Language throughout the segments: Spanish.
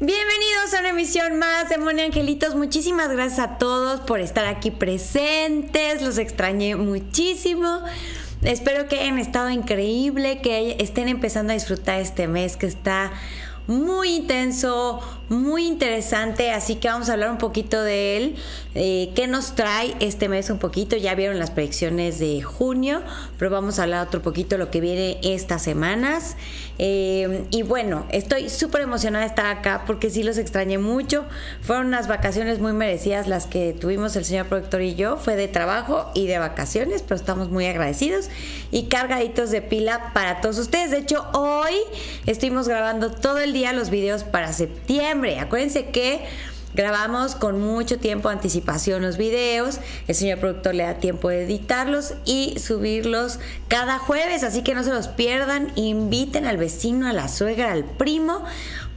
Bienvenidos a una emisión más de Moni Angelitos. Muchísimas gracias a todos por estar aquí presentes. Los extrañé muchísimo. Espero que hayan estado increíble, que estén empezando a disfrutar este mes que está muy intenso, muy interesante, así que vamos a hablar un poquito de él. Eh, ¿Qué nos trae este mes un poquito? Ya vieron las predicciones de junio, pero vamos a hablar otro poquito de lo que viene estas semanas. Eh, y bueno, estoy súper emocionada de estar acá porque sí los extrañé mucho. Fueron unas vacaciones muy merecidas las que tuvimos el señor productor y yo. Fue de trabajo y de vacaciones, pero estamos muy agradecidos y cargaditos de pila para todos ustedes. De hecho, hoy estuvimos grabando todo el día los videos para septiembre Acuérdense que grabamos con mucho tiempo anticipación los videos, el señor productor le da tiempo de editarlos y subirlos cada jueves, así que no se los pierdan, inviten al vecino, a la suegra, al primo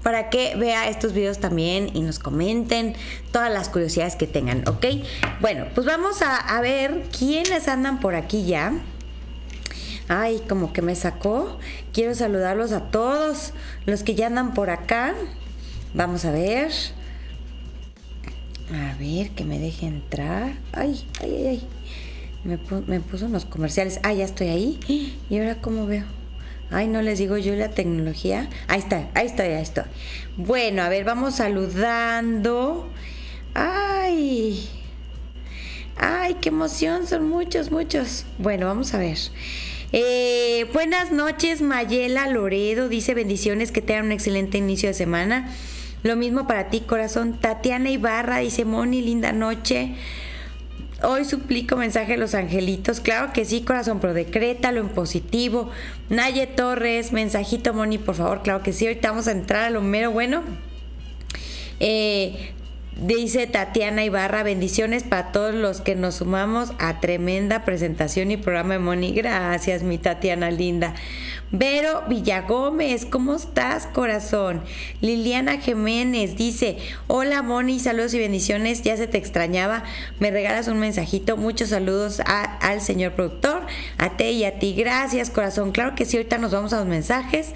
para que vea estos videos también y nos comenten todas las curiosidades que tengan, ¿ok? Bueno, pues vamos a, a ver quiénes andan por aquí ya. Ay, como que me sacó. Quiero saludarlos a todos los que ya andan por acá. Vamos a ver. A ver, que me deje entrar. Ay, ay, ay, ay. Me, me puso unos comerciales. Ah, ya estoy ahí. ¿Y ahora cómo veo? Ay, no les digo yo la tecnología. Ahí está, ahí estoy, ahí estoy. Bueno, a ver, vamos saludando. Ay. Ay, qué emoción, son muchos, muchos. Bueno, vamos a ver. Eh, buenas noches, Mayela Loredo. Dice bendiciones, que tengan un excelente inicio de semana. Lo mismo para ti, corazón. Tatiana Ibarra dice, Moni, linda noche. Hoy suplico mensaje a los angelitos. Claro que sí, corazón, pero decrétalo en positivo. Naye Torres, mensajito, Moni, por favor. Claro que sí. Ahorita vamos a entrar a lo mero bueno. Eh, Dice Tatiana Ibarra, bendiciones para todos los que nos sumamos a tremenda presentación y programa de Moni. Gracias, mi Tatiana linda. Vero Villagómez, ¿cómo estás, corazón? Liliana Jiménez dice, hola Moni, saludos y bendiciones, ya se te extrañaba, me regalas un mensajito, muchos saludos al señor productor, a ti y a ti, gracias, corazón. Claro que sí, ahorita nos vamos a los mensajes.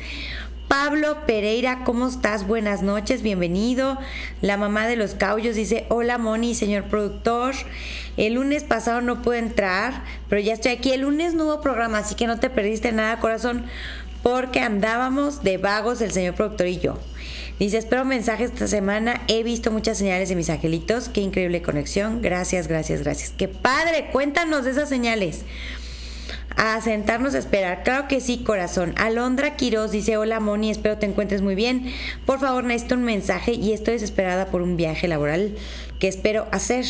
Pablo Pereira, ¿cómo estás? Buenas noches, bienvenido. La mamá de los caullos dice, hola Moni, señor productor. El lunes pasado no pude entrar, pero ya estoy aquí. El lunes no hubo programa, así que no te perdiste nada, corazón, porque andábamos de vagos el señor productor y yo. Dice, espero mensajes esta semana. He visto muchas señales de mis angelitos. Qué increíble conexión. Gracias, gracias, gracias. Qué padre. Cuéntanos de esas señales a sentarnos a esperar. Claro que sí, corazón. Alondra Quiroz dice, hola Moni, espero te encuentres muy bien. Por favor, necesito un mensaje y estoy desesperada por un viaje laboral que espero hacer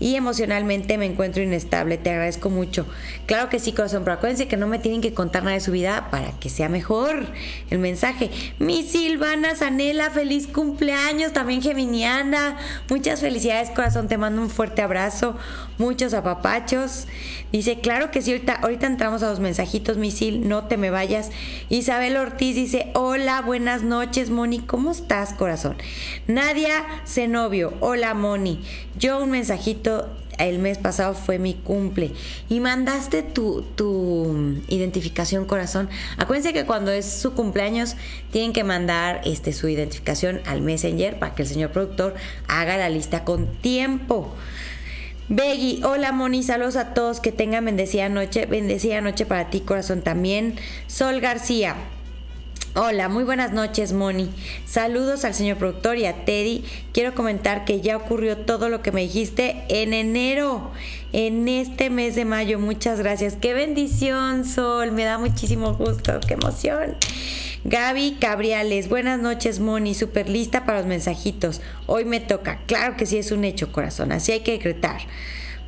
y emocionalmente me encuentro inestable. Te agradezco mucho. Claro que sí, corazón, pero acuérdense que no me tienen que contar nada de su vida para que sea mejor el mensaje. Mi Silvana Zanela, feliz cumpleaños, también Geminiana. Muchas felicidades, corazón. Te mando un fuerte abrazo, muchos apapachos. Dice, claro que sí, ahorita, ahorita entramos a los mensajitos, Misil, no te me vayas. Isabel Ortiz dice, hola, buenas noches, Moni, ¿cómo estás, corazón? Nadia Zenobio, hola, Moni. Yo un mensajito el mes pasado fue mi cumple y mandaste tu, tu, identificación corazón. Acuérdense que cuando es su cumpleaños tienen que mandar este, su identificación al Messenger para que el señor productor haga la lista con tiempo. Beggy, hola Moni, saludos a todos, que tengan bendecida noche, bendecida noche para ti corazón también. Sol García, Hola, muy buenas noches, Moni. Saludos al señor productor y a Teddy. Quiero comentar que ya ocurrió todo lo que me dijiste en enero, en este mes de mayo. Muchas gracias. Qué bendición, Sol. Me da muchísimo gusto. Qué emoción. Gaby Cabriales, buenas noches, Moni. Super lista para los mensajitos. Hoy me toca. Claro que sí es un hecho, corazón. Así hay que decretar.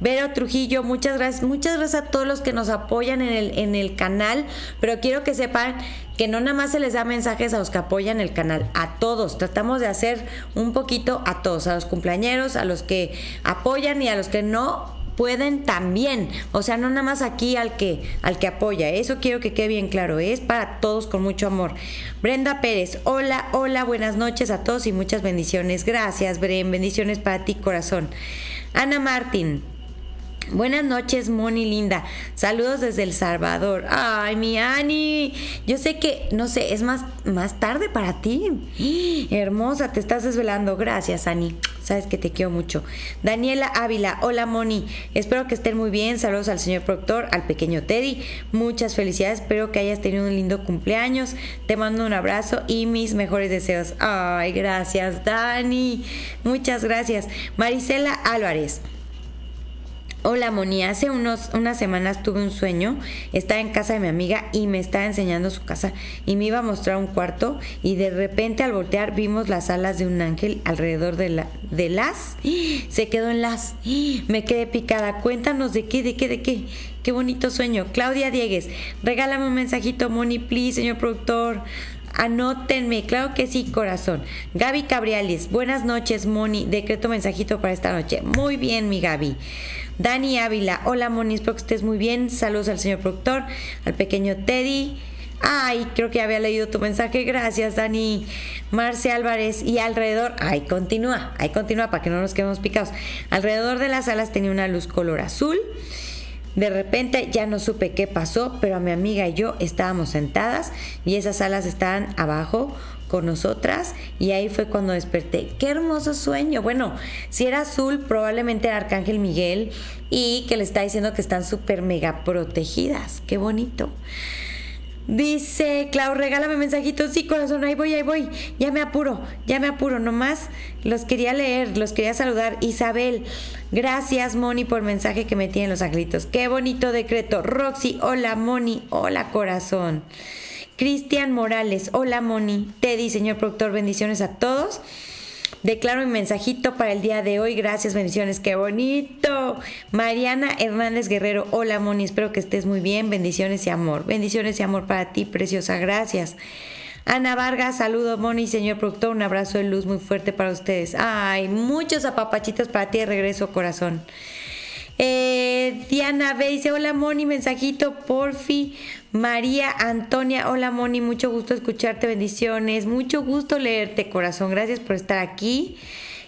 Vero Trujillo, muchas gracias, muchas gracias a todos los que nos apoyan en el, en el canal, pero quiero que sepan que no nada más se les da mensajes a los que apoyan el canal, a todos, tratamos de hacer un poquito a todos, a los cumpleañeros, a los que apoyan y a los que no pueden también, o sea, no nada más aquí al que al que apoya, eso quiero que quede bien claro, es para todos con mucho amor. Brenda Pérez, hola, hola, buenas noches a todos y muchas bendiciones. Gracias, Bren, bendiciones para ti, corazón. Ana Martín, Buenas noches, Moni linda. Saludos desde El Salvador. Ay, mi Ani. Yo sé que, no sé, es más, más tarde para ti. Hermosa, te estás desvelando. Gracias, Ani. Sabes que te quiero mucho. Daniela Ávila. Hola, Moni. Espero que estén muy bien. Saludos al señor proctor, al pequeño Teddy. Muchas felicidades. Espero que hayas tenido un lindo cumpleaños. Te mando un abrazo y mis mejores deseos. Ay, gracias, Dani. Muchas gracias. Marisela Álvarez. Hola Moni, hace unos, unas semanas tuve un sueño, estaba en casa de mi amiga y me estaba enseñando su casa y me iba a mostrar un cuarto y de repente al voltear vimos las alas de un ángel alrededor de, la, de las, se quedó en las, me quedé picada, cuéntanos de qué, de qué, de qué, qué bonito sueño. Claudia Diegues, regálame un mensajito Moni, please, señor productor. Anótenme, claro que sí, corazón. Gaby Cabriales, buenas noches, Moni. Decreto mensajito para esta noche. Muy bien, mi Gaby. Dani Ávila, hola Moni, espero que estés muy bien. Saludos al señor productor, al pequeño Teddy. Ay, creo que había leído tu mensaje. Gracias, Dani. Marce Álvarez. Y alrededor, ay, continúa, ahí continúa para que no nos quedemos picados. Alrededor de las alas tenía una luz color azul. De repente ya no supe qué pasó, pero a mi amiga y yo estábamos sentadas y esas alas estaban abajo con nosotras y ahí fue cuando desperté. Qué hermoso sueño. Bueno, si era azul, probablemente era Arcángel Miguel y que le está diciendo que están súper mega protegidas. Qué bonito. Dice, Clau, regálame mensajitos. Sí, corazón, ahí voy, ahí voy. Ya me apuro, ya me apuro. Nomás los quería leer, los quería saludar. Isabel, gracias, Moni, por el mensaje que me tienen los angelitos. Qué bonito decreto. Roxy, hola, Moni, hola, corazón. Cristian Morales, hola Moni, Teddy, señor productor, bendiciones a todos. Declaro mi mensajito para el día de hoy. Gracias, bendiciones, qué bonito. Mariana Hernández Guerrero, hola Moni, espero que estés muy bien. Bendiciones y amor. Bendiciones y amor para ti, preciosa. Gracias. Ana Vargas, saludo Moni, señor productor, un abrazo de luz muy fuerte para ustedes. Ay, muchos apapachitos para ti de regreso, corazón. Eh, Diana B dice, hola Moni, mensajito, porfi. María Antonia, hola Moni, mucho gusto escucharte, bendiciones, mucho gusto leerte, corazón, gracias por estar aquí.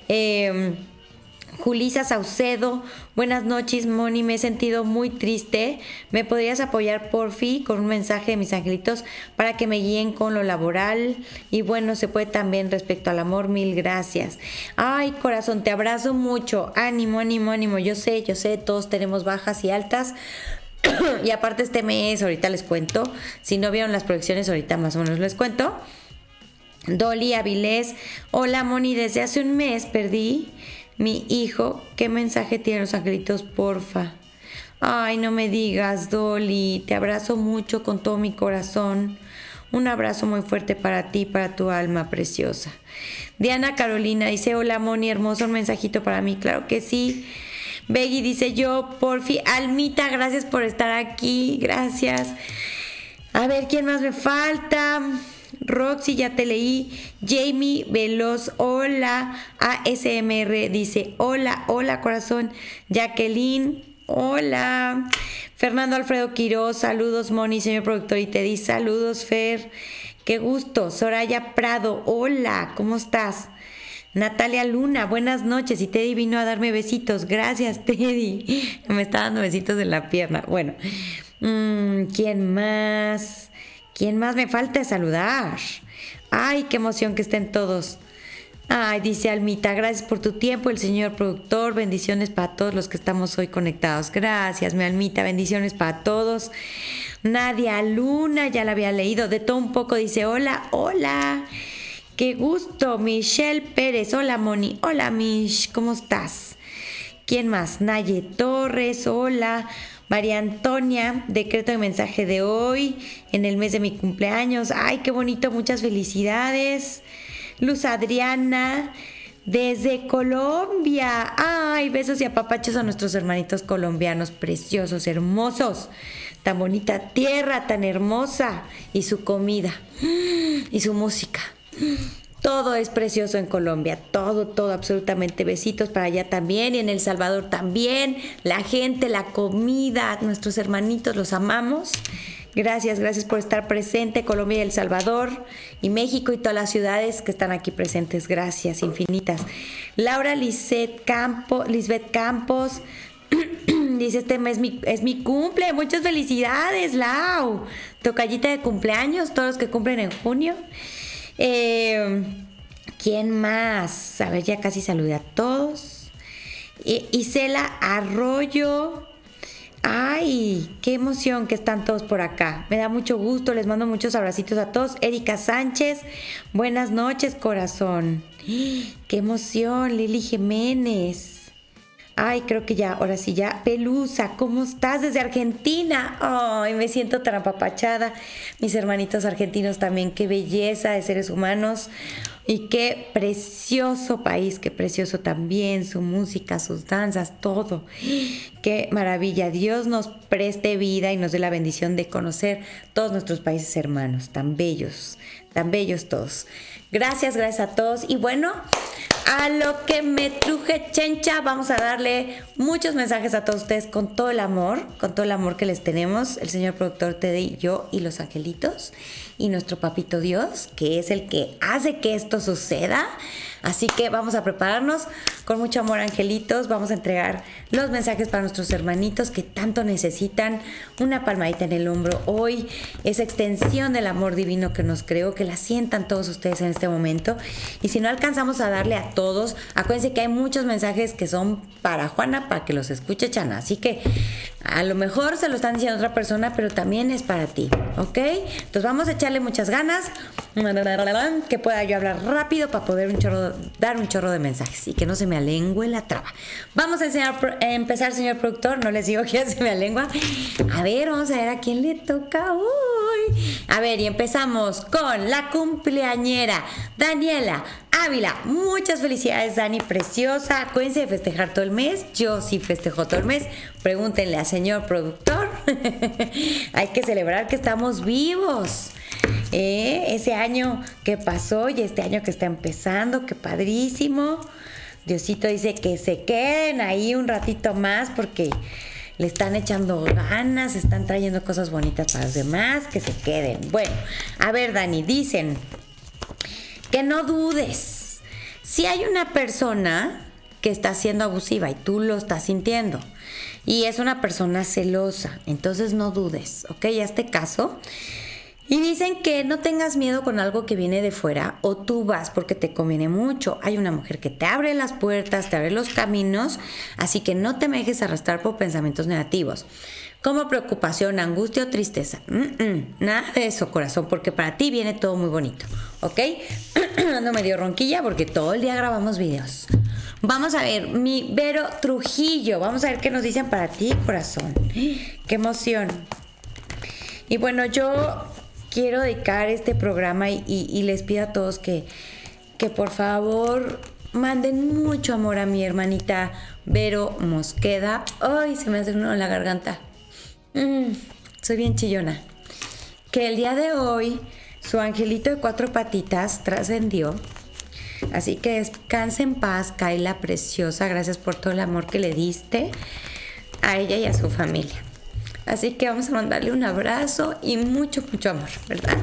Eh, Julisa Saucedo, buenas noches, Moni. Me he sentido muy triste. ¿Me podrías apoyar, por fin con un mensaje de mis angelitos para que me guíen con lo laboral? Y bueno, se puede también respecto al amor. Mil gracias. Ay, corazón, te abrazo mucho. Ánimo, ánimo, ánimo. Yo sé, yo sé, todos tenemos bajas y altas. y aparte este mes, ahorita les cuento. Si no vieron las proyecciones, ahorita más o menos les cuento. Dolly Avilés, hola Moni, desde hace un mes perdí mi hijo, ¿qué mensaje tiene los angelitos, porfa? Ay, no me digas, Dolly, te abrazo mucho con todo mi corazón. Un abrazo muy fuerte para ti, para tu alma preciosa. Diana Carolina dice, hola Moni, hermoso un mensajito para mí, claro que sí. Beggy dice, yo, porfi, Almita, gracias por estar aquí, gracias. A ver, ¿quién más me falta? Roxy, ya te leí. Jamie Veloz, hola. ASMR dice, hola, hola corazón. Jacqueline, hola. Fernando Alfredo Quiroz, saludos Moni, señor productor y te di saludos Fer. Qué gusto. Soraya Prado, hola, ¿cómo estás? Natalia Luna, buenas noches. Y Teddy vino a darme besitos. Gracias, Teddy. Me está dando besitos en la pierna. Bueno, mm, ¿quién más? ¿Quién más me falta saludar? Ay, qué emoción que estén todos. Ay, dice Almita, gracias por tu tiempo, el señor productor, bendiciones para todos los que estamos hoy conectados. Gracias, mi Almita, bendiciones para todos. Nadia Luna, ya la había leído, de todo un poco, dice, hola, hola, qué gusto. Michelle Pérez, hola Moni, hola Mish, ¿cómo estás? ¿Quién más? Naye Torres, hola. María Antonia, decreto de mensaje de hoy, en el mes de mi cumpleaños. Ay, qué bonito, muchas felicidades. Luz Adriana, desde Colombia. Ay, besos y apapachos a nuestros hermanitos colombianos, preciosos, hermosos. Tan bonita tierra, tan hermosa. Y su comida. Y su música. Todo es precioso en Colombia, todo, todo, absolutamente. Besitos para allá también y en El Salvador también. La gente, la comida, nuestros hermanitos, los amamos. Gracias, gracias por estar presente, Colombia y El Salvador y México y todas las ciudades que están aquí presentes. Gracias, infinitas. Laura Lisbeth, Campo, Lisbeth Campos dice, este mes mi, es mi cumple. Muchas felicidades, Lau. Tocallita de cumpleaños, todos los que cumplen en junio. Eh, ¿Quién más? A ver, ya casi saludé a todos. Isela Arroyo. Ay, qué emoción que están todos por acá. Me da mucho gusto, les mando muchos abracitos a todos. Erika Sánchez, buenas noches, corazón. Qué emoción, Lili Jiménez. Ay, creo que ya, ahora sí ya. Pelusa, ¿cómo estás desde Argentina? Ay, me siento tan apapachada. Mis hermanitos argentinos también, qué belleza de seres humanos. Y qué precioso país, qué precioso también su música, sus danzas, todo. Qué maravilla. Dios nos preste vida y nos dé la bendición de conocer todos nuestros países hermanos, tan bellos, tan bellos todos. Gracias, gracias a todos. Y bueno, a lo que me truje chencha, vamos a darle muchos mensajes a todos ustedes con todo el amor, con todo el amor que les tenemos, el señor productor Teddy, yo y los angelitos y nuestro papito Dios, que es el que hace que esto suceda. Así que vamos a prepararnos con mucho amor, angelitos. Vamos a entregar los mensajes para nuestros hermanitos que tanto necesitan. Una palmadita en el hombro hoy, esa extensión del amor divino que nos creó, que la sientan todos ustedes en este momento. Y si no alcanzamos a darle a todos, acuérdense que hay muchos mensajes que son para Juana, para que los escuche Chana. Así que a lo mejor se lo están diciendo a otra persona, pero también es para ti, ¿ok? Entonces vamos a echarle muchas ganas, que pueda yo hablar rápido para poder un chorro, dar un chorro de mensajes y que no se me alengüe la traba. Vamos a, enseñar, empezar, señor productor, no les digo que se me alengua. A ver, vamos a ver a quién le toca hoy. A ver, y empezamos con la cumpleañera Daniela Ávila. Muchas felicidades, Dani, preciosa. Acuérdense de festejar todo el mes. Yo sí festejo todo el mes. Pregúntenle al señor productor. Hay que celebrar que estamos vivos. Eh, ese año que pasó y este año que está empezando, qué padrísimo. Diosito dice que se queden ahí un ratito más porque le están echando ganas, están trayendo cosas bonitas para los demás, que se queden. Bueno, a ver, Dani, dicen que no dudes. Si hay una persona que está siendo abusiva y tú lo estás sintiendo y es una persona celosa, entonces no dudes, ¿ok? A este caso. Y dicen que no tengas miedo con algo que viene de fuera o tú vas porque te conviene mucho. Hay una mujer que te abre las puertas, te abre los caminos, así que no te dejes arrastrar por pensamientos negativos como preocupación, angustia o tristeza. nada de eso, corazón, porque para ti viene todo muy bonito, ¿ok? Ando medio ronquilla porque todo el día grabamos videos. Vamos a ver, mi Vero Trujillo, vamos a ver qué nos dicen para ti, corazón. Qué emoción. Y bueno, yo quiero dedicar este programa y, les pido a todos que, que por favor manden mucho amor a mi hermanita Vero Mosqueda. Ay, se me hace uno en la garganta. Mm, soy bien chillona. Que el día de hoy su angelito de cuatro patitas trascendió. Así que descanse en paz, Kaila preciosa. Gracias por todo el amor que le diste a ella y a su familia. Así que vamos a mandarle un abrazo y mucho, mucho amor, ¿verdad?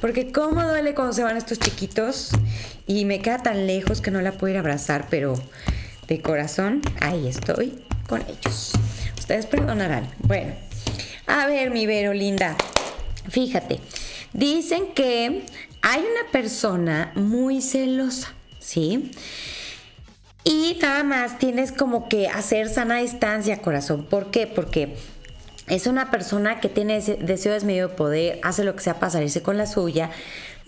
Porque cómo duele cuando se van estos chiquitos y me queda tan lejos que no la puedo ir a abrazar, pero de corazón ahí estoy con ellos. Ustedes perdonarán. Bueno, a ver, mi Vero linda, fíjate, dicen que hay una persona muy celosa, ¿sí? Y nada más tienes como que hacer sana distancia, corazón. ¿Por qué? Porque es una persona que tiene deseos medio de poder, hace lo que sea para salirse con la suya,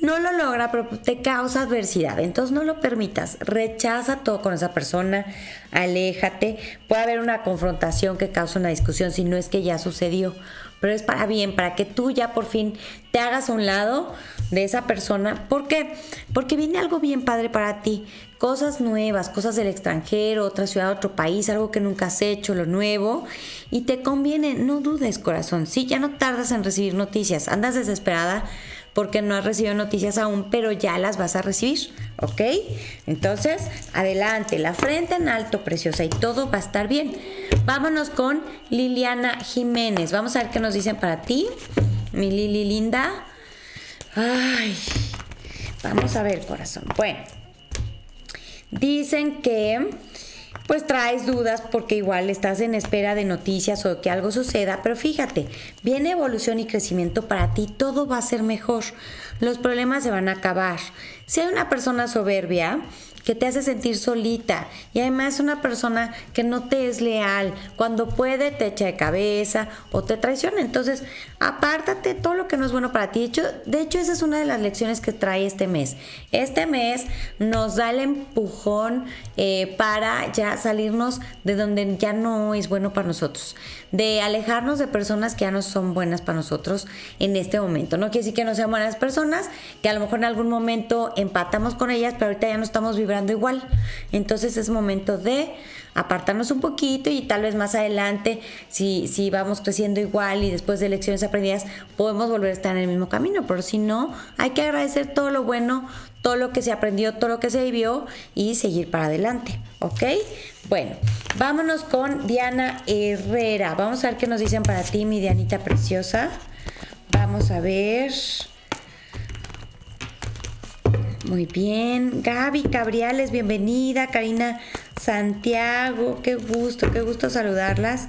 no lo logra, pero te causa adversidad. Entonces no lo permitas. Rechaza todo con esa persona, aléjate. Puede haber una confrontación que causa una discusión si no es que ya sucedió. Pero es para bien, para que tú ya por fin te hagas a un lado de esa persona. ¿Por qué? Porque viene algo bien padre para ti. Cosas nuevas, cosas del extranjero, otra ciudad, otro país, algo que nunca has hecho, lo nuevo. Y te conviene, no dudes, corazón. Sí, ya no tardas en recibir noticias. Andas desesperada porque no has recibido noticias aún, pero ya las vas a recibir, ¿ok? Entonces, adelante, la frente en alto, preciosa, y todo va a estar bien. Vámonos con Liliana Jiménez. Vamos a ver qué nos dicen para ti, mi Lili linda. Ay, vamos a ver, corazón. Bueno, dicen que pues traes dudas porque igual estás en espera de noticias o que algo suceda, pero fíjate, viene evolución y crecimiento para ti, todo va a ser mejor, los problemas se van a acabar. Si hay una persona soberbia, que te hace sentir solita y además una persona que no te es leal, cuando puede te echa de cabeza o te traiciona. Entonces, apártate todo lo que no es bueno para ti. De hecho, de hecho, esa es una de las lecciones que trae este mes. Este mes nos da el empujón eh, para ya salirnos de donde ya no es bueno para nosotros, de alejarnos de personas que ya no son buenas para nosotros en este momento. No quiere decir que no sean buenas personas, que a lo mejor en algún momento empatamos con ellas, pero ahorita ya no estamos viviendo igual. Entonces es momento de apartarnos un poquito y tal vez más adelante, si, si vamos creciendo igual y después de lecciones aprendidas, podemos volver a estar en el mismo camino. Pero si no, hay que agradecer todo lo bueno, todo lo que se aprendió, todo lo que se vivió y seguir para adelante. ¿Ok? Bueno, vámonos con Diana Herrera. Vamos a ver qué nos dicen para ti, mi Dianita preciosa. Vamos a ver. Muy bien. Gaby Cabriales, bienvenida. Karina Santiago, qué gusto, qué gusto saludarlas.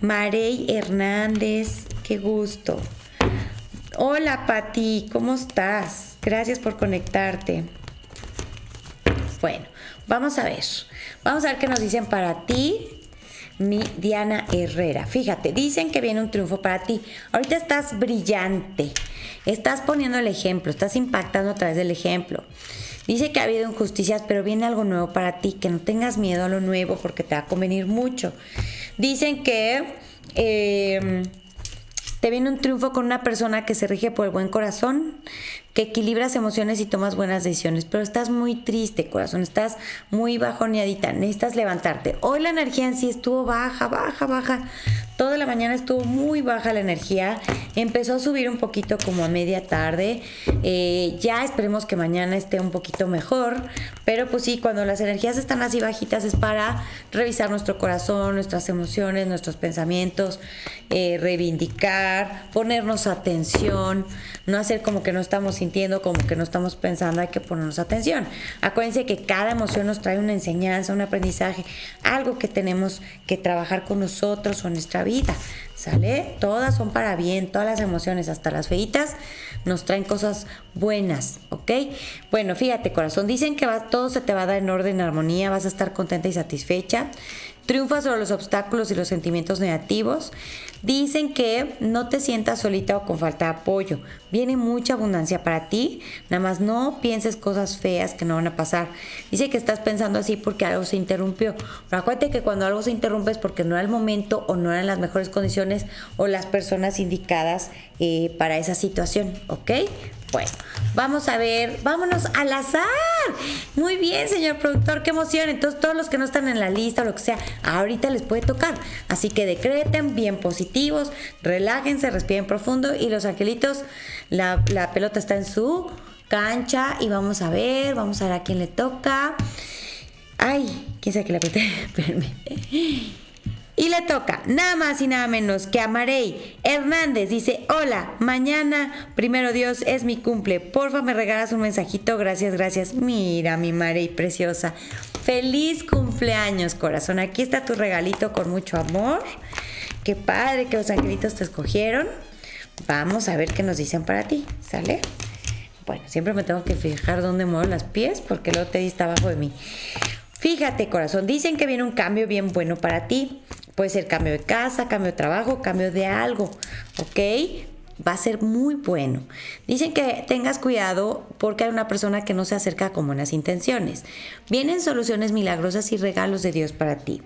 Marey Hernández, qué gusto. Hola Pati, ¿cómo estás? Gracias por conectarte. Bueno, vamos a ver. Vamos a ver qué nos dicen para ti mi Diana Herrera. Fíjate, dicen que viene un triunfo para ti. Ahorita estás brillante, estás poniendo el ejemplo, estás impactando a través del ejemplo. Dice que ha habido injusticias, pero viene algo nuevo para ti, que no tengas miedo a lo nuevo porque te va a convenir mucho. Dicen que em, te viene un triunfo con una persona que se rige por el buen corazón, que equilibras emociones y tomas buenas decisiones, pero estás muy triste, corazón, estás muy bajoneadita, necesitas levantarte. Hoy la energía en sí estuvo baja, baja, baja. Toda la mañana estuvo muy baja la energía, empezó a subir un poquito como a media tarde. Eh, ya esperemos que mañana esté un poquito mejor, pero pues sí, cuando las energías están así bajitas es para revisar nuestro corazón, nuestras emociones, nuestros pensamientos, eh, reivindicar, ponernos atención, no hacer como que no estamos sintiendo, como que no estamos pensando, hay que ponernos atención. Acuérdense que cada emoción nos trae una enseñanza, un aprendizaje, algo que tenemos que trabajar con nosotros o nuestra vida. ¿Sale? Todas son para bien, todas las emociones, hasta las feitas, nos traen cosas buenas, ¿ok? Bueno, fíjate, corazón, dicen que va, todo se te va a dar en orden, en armonía, vas a estar contenta y satisfecha. Triunfa sobre los obstáculos y los sentimientos negativos. Dicen que no te sientas solita o con falta de apoyo. Viene mucha abundancia para ti. Nada más no pienses cosas feas que no van a pasar. Dice que estás pensando así porque algo se interrumpió. Pero acuérdate que cuando algo se interrumpe es porque no era el momento o no eran las mejores condiciones o las personas indicadas eh, para esa situación. ¿Ok? Bueno, vamos a ver, vámonos al azar. Muy bien, señor productor, qué emoción. Entonces, todos los que no están en la lista o lo que sea, ahorita les puede tocar. Así que decreten bien positivos, relájense, respiren profundo y los angelitos, la, la pelota está en su cancha y vamos a ver, vamos a ver a quién le toca. Ay, quién sabe que le apreté. Espérenme. Y le toca nada más y nada menos que a Marey Hernández. Dice, hola, mañana, primero Dios, es mi cumple. Porfa, me regalas un mensajito. Gracias, gracias. Mira, mi Marey preciosa. Feliz cumpleaños, corazón. Aquí está tu regalito con mucho amor. Qué padre que los angelitos te escogieron. Vamos a ver qué nos dicen para ti. ¿Sale? Bueno, siempre me tengo que fijar dónde muevo las pies porque luego te diste abajo de mí. Fíjate, corazón, dicen que viene un cambio bien bueno para ti. Puede ser cambio de casa, cambio de trabajo, cambio de algo, ¿ok? Va a ser muy bueno. Dicen que tengas cuidado porque hay una persona que no se acerca con buenas intenciones. Vienen soluciones milagrosas y regalos de Dios para ti.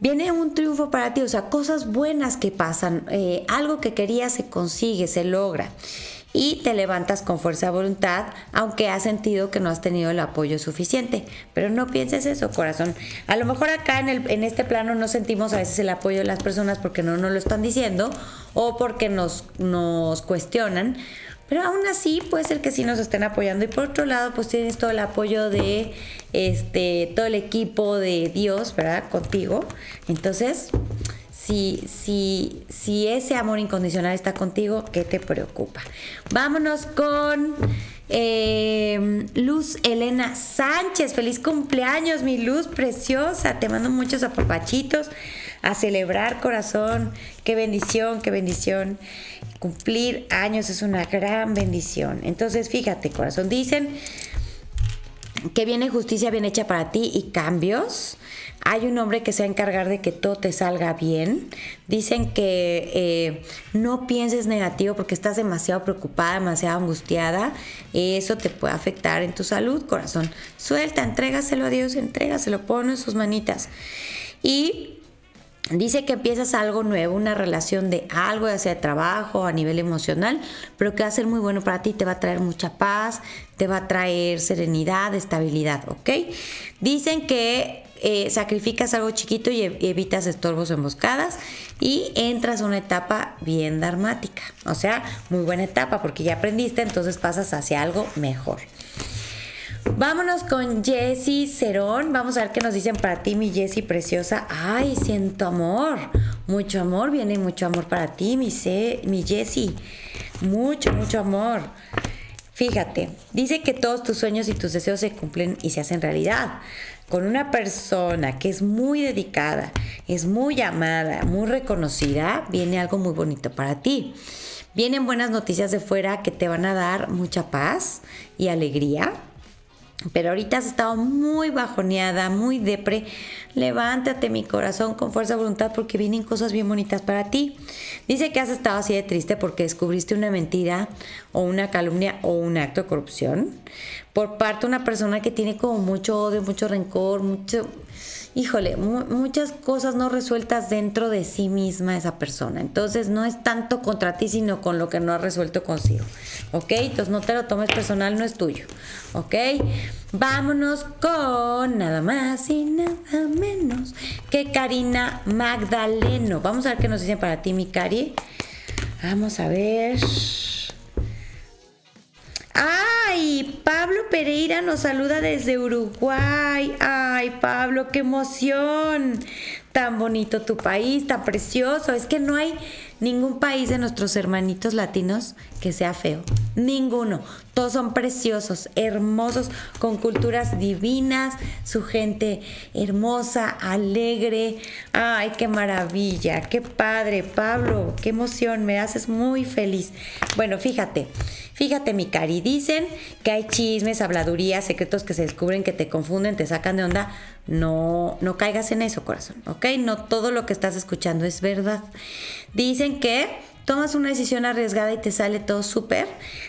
Viene un triunfo para ti, o sea, cosas buenas que pasan, eh, algo que querías se consigue, se logra y te levantas con fuerza de voluntad, aunque has sentido que no has tenido el apoyo suficiente. Pero no pienses eso, corazón. A lo mejor acá en, el, en este plano no sentimos a veces el apoyo de las personas porque no nos lo están diciendo o porque nos, nos cuestionan. Pero aún así puede ser que sí nos estén apoyando. Y por otro lado, pues tienes todo el apoyo de este, todo el equipo de Dios, ¿verdad? Contigo. Entonces, si, si, si ese amor incondicional está contigo, ¿qué te preocupa? Vámonos con Eh, Luz Elena Sánchez, feliz cumpleaños, mi luz preciosa. Te mando muchos apapachitos a celebrar, corazón. Qué bendición, qué bendición. Cumplir años es una gran bendición. Entonces, fíjate, corazón, dicen que viene justicia bien hecha para ti y cambios. Hay un hombre que se va a encargar de que todo te salga bien. Dicen que eh, no pienses negativo porque estás demasiado preocupada, demasiado angustiada. Eso te puede afectar en tu salud, corazón. Suelta, entrégaselo a Dios, entrégaselo, ponlo en sus manitas. Y Dice que empiezas algo nuevo, una relación de algo, ya sea de trabajo, a nivel emocional, pero que va a ser muy bueno para ti, te va a traer mucha paz, te va a traer serenidad, estabilidad, ¿ok? Dicen que eh, sacrificas algo chiquito y evitas estorbos o emboscadas y entras a una etapa bien dharmática, o sea, muy buena etapa porque ya aprendiste, entonces pasas hacia algo mejor. Vámonos con Jessie Cerón. Vamos a ver qué nos dicen para ti, mi Jessie preciosa. Ay, siento amor. Mucho amor, viene mucho amor para ti, mi, mi Jessie. Mucho, mucho amor. Fíjate, dice que todos tus sueños y tus deseos se cumplen y se hacen realidad. Con una persona que es muy dedicada, es muy amada, muy reconocida, viene algo muy bonito para ti. Vienen buenas noticias de fuera que te van a dar mucha paz y alegría pero ahorita has estado muy bajoneada, muy depre. Levántate mi corazón con fuerza voluntad porque vienen cosas bien bonitas para ti. Dice que has estado así de triste porque descubriste una mentira o una calumnia o un acto de corrupción por parte de una persona que tiene como mucho odio, mucho rencor, mucho, híjole, muchas cosas no resueltas dentro de sí misma esa persona. Entonces no es tanto contra ti, sino con lo que no ha resuelto consigo. ¿Ok? Entonces no te lo tomes personal, no es tuyo. ¿Ok? Vámonos con nada más y nada menos que Karina Magdaleno. Vamos a ver qué nos dicen para ti, mi Cari. Vamos a ver. ¡Ay! Pablo Pereira nos saluda desde Uruguay. ¡Ay, Pablo, qué emoción! Tan bonito tu país, tan precioso. Es que no hay ningún país de nuestros hermanitos latinos que sea feo. Ninguno. Todos son preciosos, hermosos, con culturas divinas, su gente hermosa, alegre. Ay, qué maravilla, qué padre, Pablo, qué emoción, me haces muy feliz. Bueno, fíjate. Fíjate, mi cari, dicen que hay chismes, habladurías, secretos que se descubren, que te confunden, te sacan de onda. No, no caigas en eso, corazón, ¿ok? No todo lo que estás escuchando es verdad. Dicen que tomas una decisión arriesgada y te sale todo súper.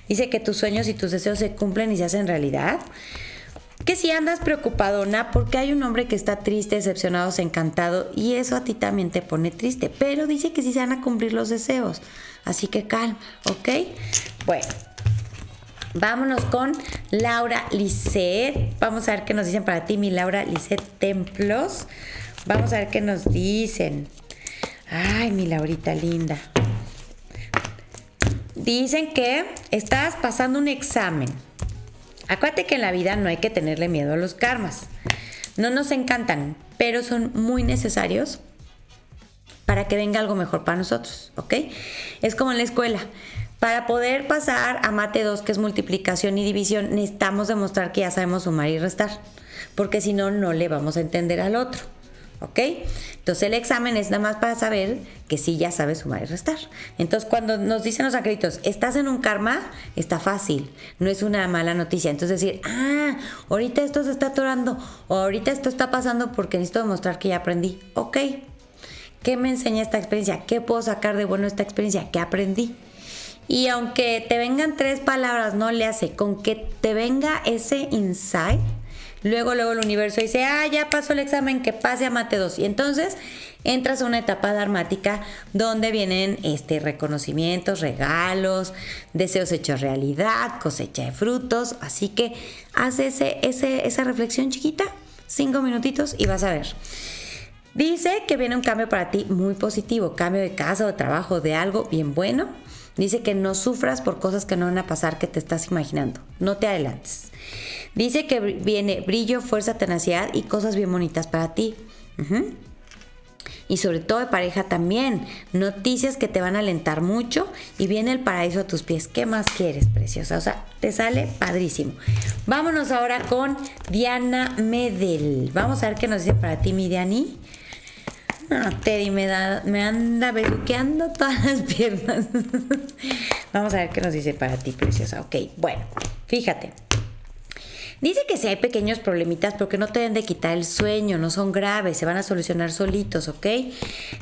Dice que tus sueños y tus deseos se cumplen y se hacen realidad. Que si andas preocupadona porque hay un hombre que está triste, decepcionado, encantado y eso a ti también te pone triste. Pero dice que sí se van a cumplir los deseos. Así que calma, ¿ok? Bueno, Vámonos con Laura Lisset. Vamos a ver qué nos dicen para ti, mi Laura Lisset Templos. Vamos a ver qué nos dicen. Ay, mi Laurita linda. Dicen que estás pasando un examen. Acuérdate que en la vida no hay que tenerle miedo a los karmas. No nos encantan, pero son muy necesarios para que venga algo mejor para nosotros, ¿ok? Es como en la escuela. Para poder pasar a mate 2, que es multiplicación y división, necesitamos demostrar que ya sabemos sumar y restar, porque si no, no le vamos a entender al otro. ¿Ok? Entonces el examen es nada más para saber que sí ya sabes sumar y restar. Entonces cuando nos dicen los acréditos, estás en un karma, está fácil, no es una mala noticia. Entonces decir, ah, ahorita esto se está atorando o ahorita esto está pasando porque necesito demostrar que ya aprendí. Ok, ¿qué me enseña esta experiencia? ¿Qué puedo sacar de bueno esta experiencia? ¿Qué aprendí? Y aunque te vengan tres palabras, no le hace. Con que te venga ese insight, luego, luego el universo dice, ah, ya pasó el examen, que pase a mate 2. Y entonces entras a una etapa dharmática donde vienen este, reconocimientos, regalos, deseos hechos realidad, cosecha de frutos. Así que haz ese, esa reflexión chiquita, cinco minutitos y vas a ver. Dice que viene un cambio para ti muy positivo, cambio de casa o de trabajo, de algo bien bueno Dice que no sufras por cosas que no van a pasar que te estás imaginando. No te adelantes. Dice que viene brillo, fuerza, tenacidad y cosas bien bonitas para ti. y sobre todo de pareja también. Noticias que te van a alentar mucho y viene el paraíso a tus pies. ¿Qué más quieres, preciosa? O sea, te sale padrísimo. Vámonos ahora con Diana Medel. Vamos a ver qué nos dice para ti, mi Diani. Teddy me, da, me anda besuqueando todas las piernas. Vamos a ver qué nos dice para ti, preciosa. Ok, bueno, fíjate. Dice que si hay pequeños problemitas, pero que no te deben de quitar el sueño, no son graves, se van a solucionar solitos, ¿ok?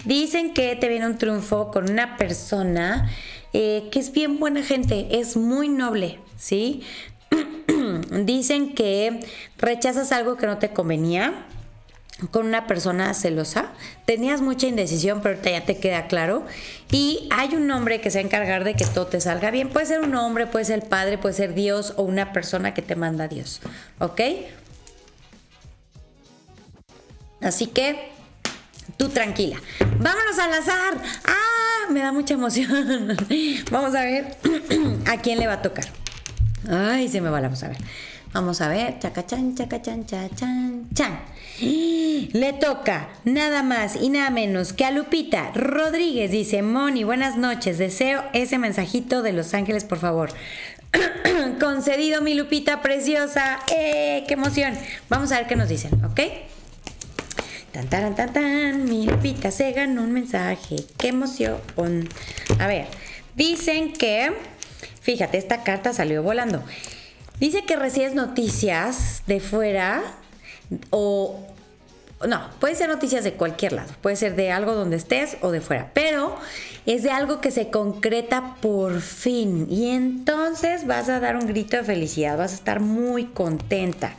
Dicen que te viene un triunfo con una persona eh, que es bien buena gente, es muy noble, ¿sí? Dicen que rechazas algo que no te convenía, con una persona celosa. Tenías mucha indecisión, pero ya te queda claro. Y hay un hombre que se va a encargar de que todo te salga bien. Puede ser un hombre, puede ser el padre, puede ser Dios o una persona que te manda a Dios. ¿Ok? Así que tú tranquila. Vámonos al azar. ¡Ah! Me da mucha emoción. Vamos a ver a quién le va a tocar. Ay, se me va, vamos a ver. Vamos a ver. Chacachan, chacachan, chachan, chan. Le toca nada más y nada menos que a Lupita Rodríguez. Dice, Moni, buenas noches. Deseo ese mensajito de Los Ángeles, por favor. Concedido, mi Lupita preciosa. ¡Eh! ¡Qué emoción! Vamos a ver qué nos dicen, ¿ok? Tan, tan, tan, tan. Mi Lupita se ganó un mensaje. ¡Qué emoción! A ver, dicen que. Fíjate, esta carta salió volando. Dice que recibes noticias de fuera o no, puede ser noticias de cualquier lado, puede ser de algo donde estés o de fuera, pero es de algo que se concreta por fin y entonces vas a dar un grito de felicidad, vas a estar muy contenta.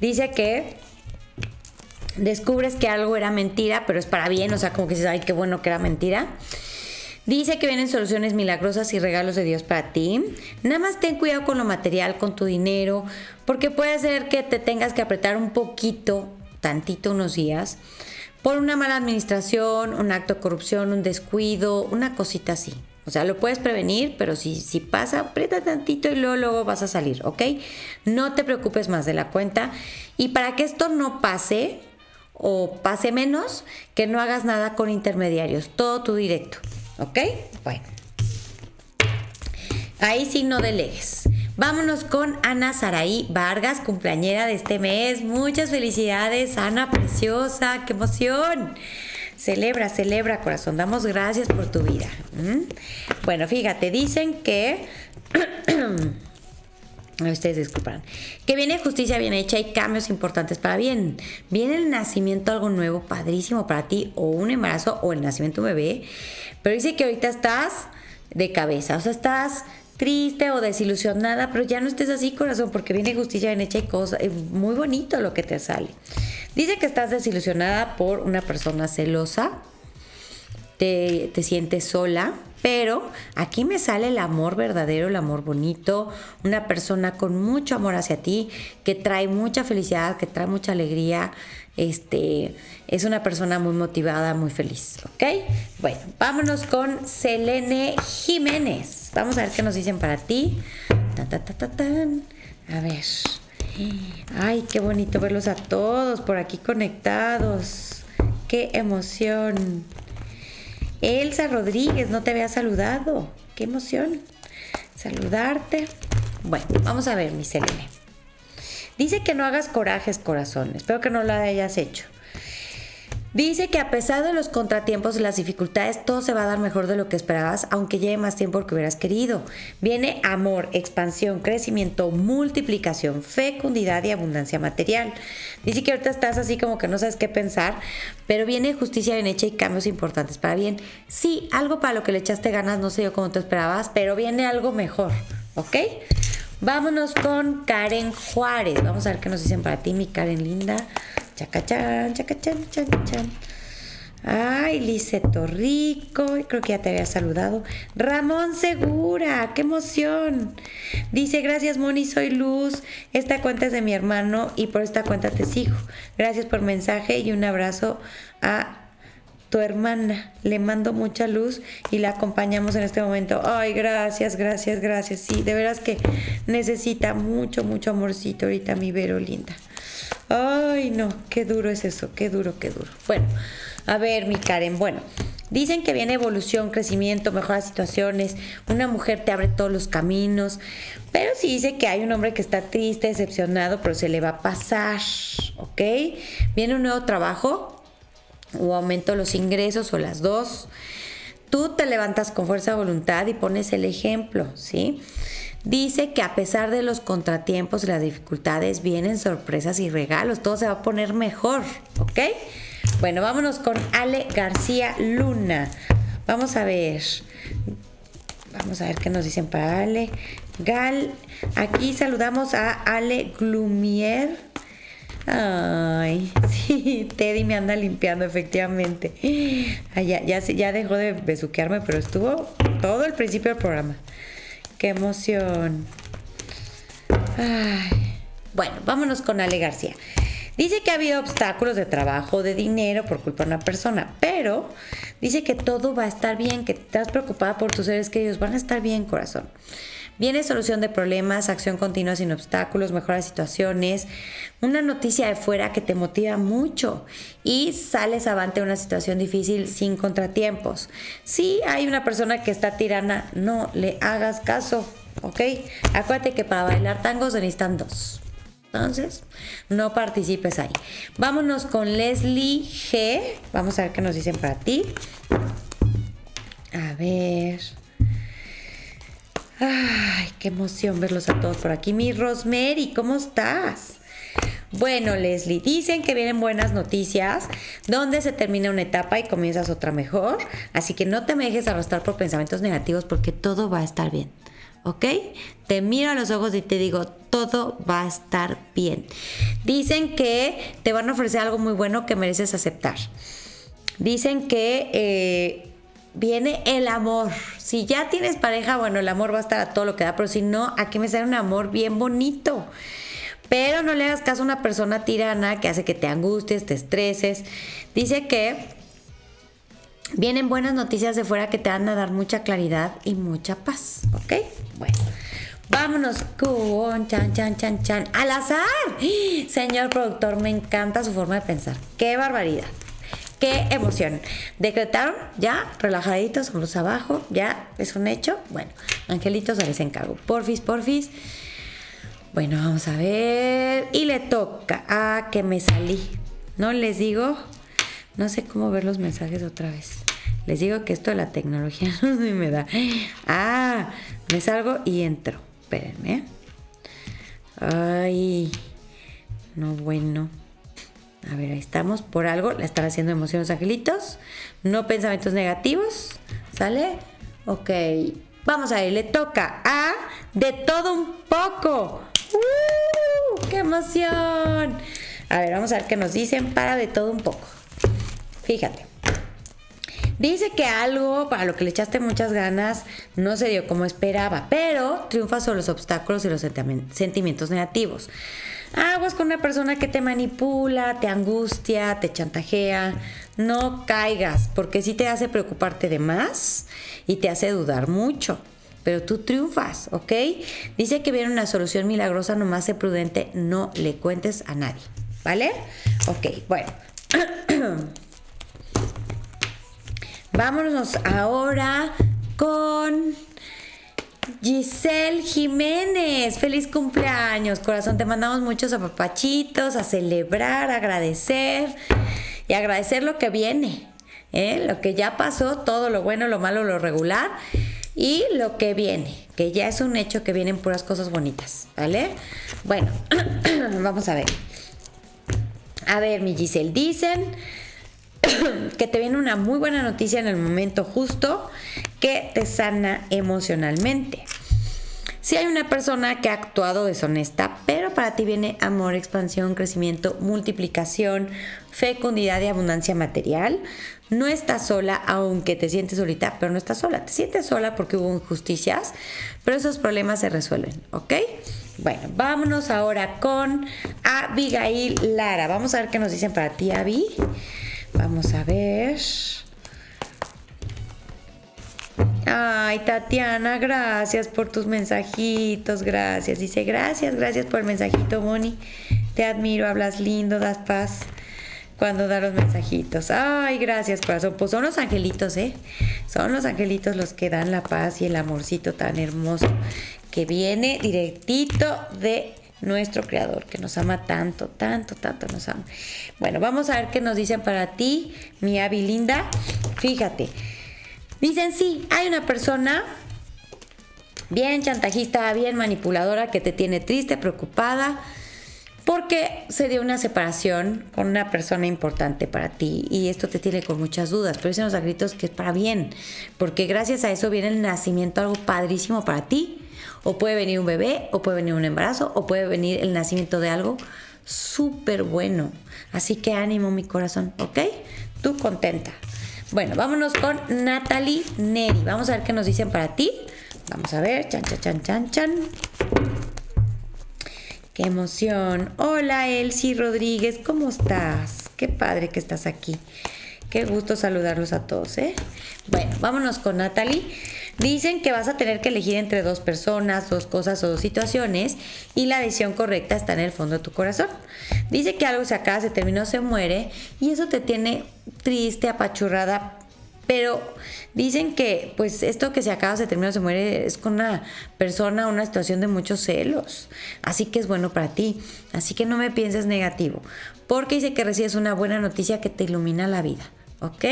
Dice que descubres que algo era mentira, pero es para bien, o sea, como que dices, ay, qué bueno que era mentira. Dice que vienen soluciones milagrosas y regalos de Dios para ti. Nada más ten cuidado con lo material, con tu dinero, porque puede ser que te tengas que apretar un poquito, tantito unos días, por una mala administración, un acto de corrupción, un descuido, una cosita así. O sea, lo puedes prevenir, pero si, si pasa, aprieta tantito y luego, luego vas a salir, ¿ok? No te preocupes más de la cuenta. Y para que esto no pase, o pase menos, que no hagas nada con intermediarios, todo tu directo. ¿Ok? Bueno. Ahí sí no delegues. Vámonos con Ana Saraí Vargas, cumpleañera de este mes. Muchas felicidades, Ana preciosa, qué emoción. Celebra, celebra, corazón. Damos gracias por tu vida. Bueno, fíjate, dicen que... Ustedes disculparán. Que viene justicia bien hecha y cambios importantes para bien. Viene el nacimiento algo nuevo, padrísimo para ti, o un embarazo, o el nacimiento de un bebé pero dice que ahorita estás de cabeza, o sea, estás triste o desilusionada, pero ya no estés así, corazón, porque viene justicia bien hecha y cosas, es muy bonito lo que te sale. Dice que estás desilusionada por una persona celosa, te, te sientes sola, pero aquí me sale el amor verdadero, el amor bonito, una persona con mucho amor hacia ti, que trae mucha felicidad, que trae mucha alegría, este, es una persona muy motivada, muy feliz, ¿ok? Bueno, vámonos con Selene Jiménez. Vamos a ver qué nos dicen para ti. a ver. Ay, qué bonito verlos a todos por aquí conectados. Qué emoción. Elsa Rodríguez, no te había saludado. Qué emoción. Saludarte. Bueno, vamos a ver, mi Selene. Dice que no hagas corajes, corazón. Espero que no lo hayas hecho. Dice que a pesar de los contratiempos y las dificultades, todo se va a dar mejor de lo que esperabas, aunque lleve más tiempo que hubieras querido. Viene amor, expansión, crecimiento, multiplicación, fecundidad y abundancia material. Dice que ahorita estás así como que no sabes qué pensar, pero viene justicia bien hecha y cambios importantes para bien. Sí, algo para lo que le echaste ganas, no sé yo cómo te esperabas, pero viene algo mejor, ¿ok? Vámonos con Karen Juárez. Vamos a ver qué nos dicen para ti, mi Karen linda. Chacachan, chan, chan. Ay, Lice Torrico, creo que ya te había saludado. Ramón Segura, qué emoción. Dice, gracias Moni, soy Luz. Esta cuenta es de mi hermano y por esta cuenta te sigo. Gracias por mensaje y un abrazo a tu hermana. Le mando mucha luz y la acompañamos en este momento. Ay, gracias, gracias, gracias. Sí, de veras que necesita mucho, mucho amorcito ahorita mi Vero linda. Ay, no, qué duro es eso, qué duro, qué duro. Bueno, a ver, mi Karen, bueno. Dicen que viene evolución, crecimiento, mejoras situaciones, una mujer te abre todos los caminos, pero si dice que hay un hombre que está triste, decepcionado, pero se le va a pasar, ¿ok? Viene un nuevo trabajo o aumento los ingresos o las dos. Tú te levantas con fuerza de voluntad y pones el ejemplo, ¿sí? Dice que a pesar de los contratiempos y las dificultades vienen sorpresas y regalos, todo se va a poner mejor, ¿ok? Bueno, vámonos con Ale García Luna. Vamos a ver. Vamos a ver qué nos dicen para Ale. Gal, aquí saludamos a Ale Glumier. Ay, sí, Teddy me anda limpiando, efectivamente. Ya, ya, ya dejó de besuquearme, pero estuvo todo el principio del programa. Qué emoción. Ay. Bueno, vámonos con Ale García. Dice que ha habido obstáculos de trabajo, de dinero por culpa de una persona, pero dice que todo va a estar bien, que estás preocupada por tus seres queridos, van a estar bien, corazón. Viene solución de problemas, acción continua sin obstáculos, mejoras situaciones, una noticia de fuera que te motiva mucho y sales avante de una situación difícil sin contratiempos. Si hay una persona que está tirana, no le hagas caso, ¿ok? Acuérdate que para bailar tangos se necesitan dos. Entonces, no participes ahí. Vámonos con Leslie G. Vamos a ver qué nos dicen para ti. A ver. Ay, qué emoción verlos a todos por aquí. Mi Rosemary, ¿cómo estás? Bueno, Leslie, dicen que vienen buenas noticias, donde se termina una etapa y comienzas otra mejor. Así que no te me dejes arrastrar por pensamientos negativos porque todo va a estar bien. ¿ok? Te miro a los ojos y te digo, todo va a estar bien. Dicen que te van a ofrecer algo muy bueno que mereces aceptar. Dicen que eh, viene el amor. Si ya tienes pareja, bueno, el amor va a estar a todo lo que da, pero si no, aquí me sale un amor bien bonito. Pero no le hagas caso a una persona tirana que hace que te angusties, te estreses. Dice que Vienen buenas noticias de fuera que te van a dar mucha claridad y mucha paz, ¿ok? Bueno, vámonos con chan, chan, chan, chan. Al azar. Señor productor, me encanta su forma de pensar. Qué barbaridad. Qué emoción. Decretaron ya, relajaditos, hombros abajo, ya es un hecho. Bueno, angelitos, a les encargo. Porfis, porfis. Bueno, vamos a ver. Y le toca a que me salí. ¿No les digo? No sé cómo ver los mensajes otra vez. Les digo que esto de la tecnología no me da. Ah, me salgo y entro. Espérenme. Ay, no bueno. A ver, ahí estamos. Por algo la están haciendo emociones angelitos. No pensamientos negativos. ¿Sale? Ok. Vamos a ver, le toca a de todo un poco. ¡Uh! ¡Qué emoción! A ver, vamos a ver qué nos dicen para de todo un poco. Fíjate. Dice que algo para lo que le echaste muchas ganas no se dio como esperaba, pero triunfa sobre los obstáculos y los sentimientos negativos. Aguas con una persona que te manipula, te angustia, te chantajea. No caigas, porque sí te hace preocuparte de más y te hace dudar mucho. Pero tú triunfas, ¿ok? Dice que viene una solución milagrosa, nomás sé prudente, no le cuentes a nadie, ¿vale? Ok, bueno. Vámonos ahora con Giselle Jiménez. Feliz cumpleaños, corazón. Te mandamos muchos apapachitos a celebrar, agradecer y agradecer lo que viene. ¿eh? Lo que ya pasó, todo lo bueno, lo malo, lo regular y lo que viene, que ya es un hecho que vienen puras cosas bonitas, ¿vale? Bueno, vamos a ver. A ver, mi Giselle, dicen que te viene una muy buena noticia en el momento justo que te sana emocionalmente. Si hay una persona que ha actuado deshonesta, pero para ti viene amor, expansión, crecimiento, multiplicación, fecundidad y abundancia material. No estás sola, aunque te sientes solita, pero no estás sola. Te sientes sola porque hubo injusticias, pero esos problemas se resuelven, ¿ok? Bueno, vámonos ahora con Abigail Lara. Vamos a ver qué nos dicen para ti, Abby. Vamos a ver. Ay, Tatiana, gracias por tus mensajitos, gracias. Dice, gracias, gracias por el mensajito, Moni. Te admiro, hablas lindo, das paz cuando da los mensajitos. Ay, gracias, corazón. Pues son los angelitos, ¿eh? Son los angelitos los que dan la paz y el amorcito tan hermoso que viene directito de nuestro creador, que nos ama tanto, tanto, tanto nos ama. Bueno, vamos a ver qué nos dicen para ti, mi Avi linda. Fíjate. Dicen, sí, hay una persona bien chantajista, bien manipuladora que te tiene triste, preocupada porque se dio una separación con una persona importante para ti y esto te tiene con muchas dudas, pero dicen los gritos que es para bien, porque gracias a eso viene el nacimiento algo padrísimo para ti, o puede venir un bebé, o puede venir un embarazo, o puede venir el nacimiento de algo súper bueno. Así que ánimo mi corazón, ¿ok? Tú contenta. Bueno, vámonos con Natalie Neri. Vamos a ver qué nos dicen para ti. Vamos a ver, chan, chan, chan, chan, chan. Qué emoción. Hola Elsie Rodríguez, ¿cómo estás? Qué padre que estás aquí. Qué gusto saludarlos a todos, ¿eh? Bueno, vámonos con Natalie. Dicen que vas a tener que elegir entre dos personas, dos cosas o dos situaciones y la decisión correcta está en el fondo de tu corazón. Dice que algo se acaba, se terminó, se muere y eso te tiene triste, apachurrada, pero dicen que pues esto que se acaba, se termina, se muere es con una persona, una situación de muchos celos. Así que es bueno para ti. Así que no me pienses negativo. Porque dice que recibes una buena noticia que te ilumina la vida. ¿Ok?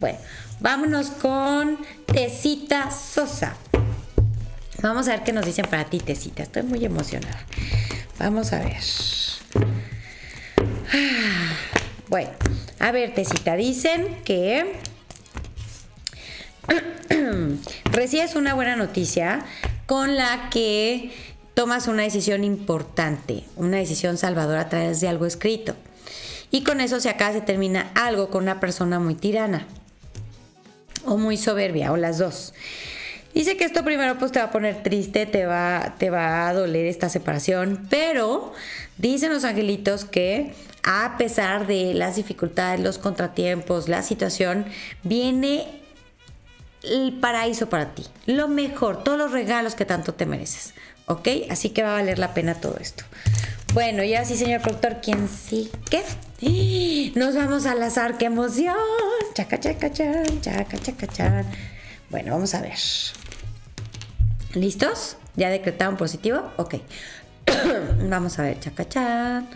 Bueno, vámonos con Tecita Sosa. Vamos a ver qué nos dicen para ti, Tecita. Estoy muy emocionada. Vamos a ver. Ah, bueno, a ver, Tecita, dicen que recibes una buena noticia con la que tomas una decisión importante, una decisión salvadora a través de algo escrito. Y con eso se acaba, se termina algo con una persona muy tirana o muy soberbia o las dos. Dice que esto primero pues te va a poner triste, te va, te va a doler esta separación, pero dicen los angelitos que a pesar de las dificultades, los contratiempos, la situación, viene el paraíso para ti, lo mejor, todos los regalos que tanto te mereces, ¿ok? Así que va a valer la pena todo esto. Bueno, ya sí, señor productor, ¿quién sí? ¿Qué? Nos vamos al azar, qué emoción. Chaca, chaca, chan, chaca, chaca, chan. Bueno, vamos a ver. ¿Listos? ¿Ya decretaron positivo? Ok. vamos a ver, chaca, chan.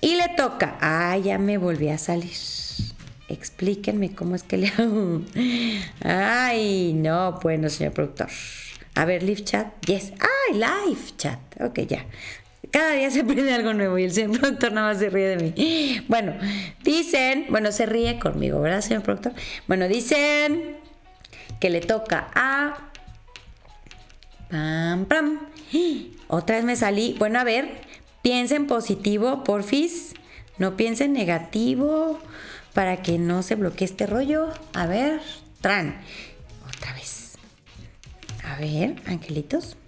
Y le toca. Ah, ya me volví a salir explíquenme cómo es que le hago. Ay, no, bueno, señor productor. A ver, live chat. Yes. Ay, live chat. Ok, ya. Cada día se aprende algo nuevo y el señor productor nada más se ríe de mí. Bueno, dicen, bueno, se ríe conmigo, ¿verdad, señor productor? Bueno, dicen que le toca a... Pam, pam. Otra vez me salí. Bueno, a ver, piensen positivo, porfis. No piensen negativo para que no se bloquee este rollo. A ver, tran. Otra vez. A ver, angelitos.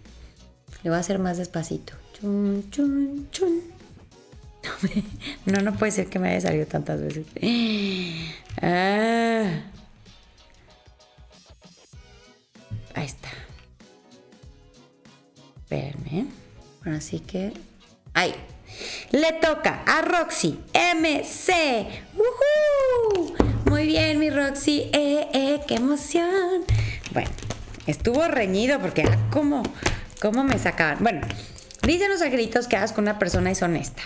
Le voy a hacer más despacito. Chun, chun, chun. No, no puede ser que me haya salido tantas veces. Ah. Ahí está. Espérenme. Bueno, así que. Ahí. Le toca a Roxy MC. Muy bien, mi Roxy. Eh, eh, qué emoción. Bueno, estuvo reñido porque ah, ¿cómo, cómo me sacaban. Bueno, dicen los angelitos que hagas con una persona deshonesta.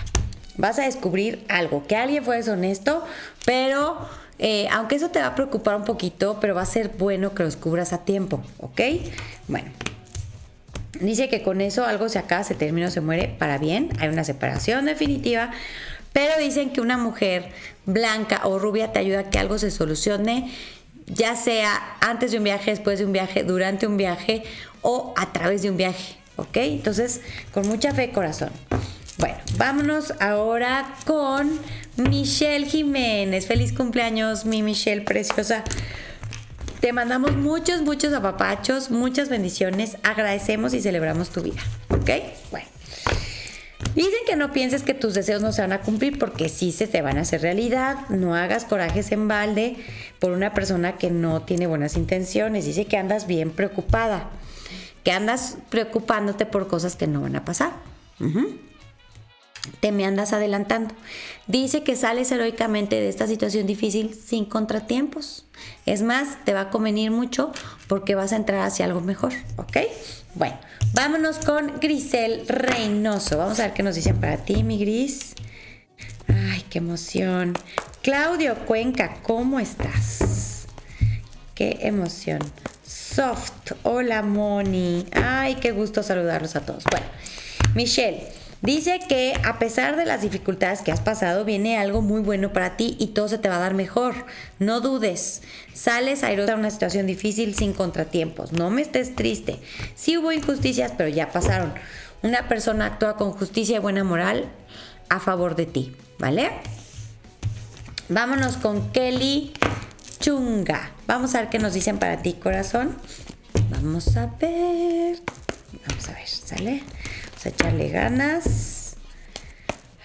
Vas a descubrir algo, que alguien fue deshonesto, pero eh, aunque eso te va a preocupar un poquito, pero va a ser bueno que lo descubras a tiempo, ¿ok? Bueno, Dice que con eso algo se acaba, se termina, se muere para bien. Hay una separación definitiva. Pero dicen que una mujer blanca o rubia te ayuda a que algo se solucione, ya sea antes de un viaje, después de un viaje, durante un viaje o a través de un viaje. ¿Ok? Entonces, con mucha fe, corazón. Bueno, vámonos ahora con Michelle Jiménez. Feliz cumpleaños, mi Michelle preciosa. Te mandamos muchos, muchos apapachos, muchas bendiciones. Agradecemos y celebramos tu vida. ¿Ok? Bueno. Dicen que no pienses que tus deseos no se van a cumplir porque sí se te van a hacer realidad. No hagas corajes en balde por una persona que no tiene buenas intenciones. Dice que andas bien preocupada, que andas preocupándote por cosas que no van a pasar. te me andas adelantando. Dice que sales heroicamente de esta situación difícil sin contratiempos. Es más, te va a convenir mucho porque vas a entrar hacia algo mejor, ¿ok? Bueno, vámonos con Grisel Reynoso. Vamos a ver qué nos dicen para ti, mi Gris. Ay, qué emoción. Claudio Cuenca, ¿cómo estás? Qué emoción. Soft, hola Moni. Ay, qué gusto saludarlos a todos. Bueno, Michelle. Dice que a pesar de las dificultades que has pasado, viene algo muy bueno para ti y todo se te va a dar mejor. No dudes. Sales airosa de una situación difícil sin contratiempos. No me estés triste. Sí hubo injusticias, pero ya pasaron. Una persona actúa con justicia y buena moral a favor de ti, ¿vale? Vámonos con Kelly Chunga. Vamos a ver qué nos dicen para ti, corazón. Vamos a ver. Vamos a ver, ¿sale? a echarle ganas.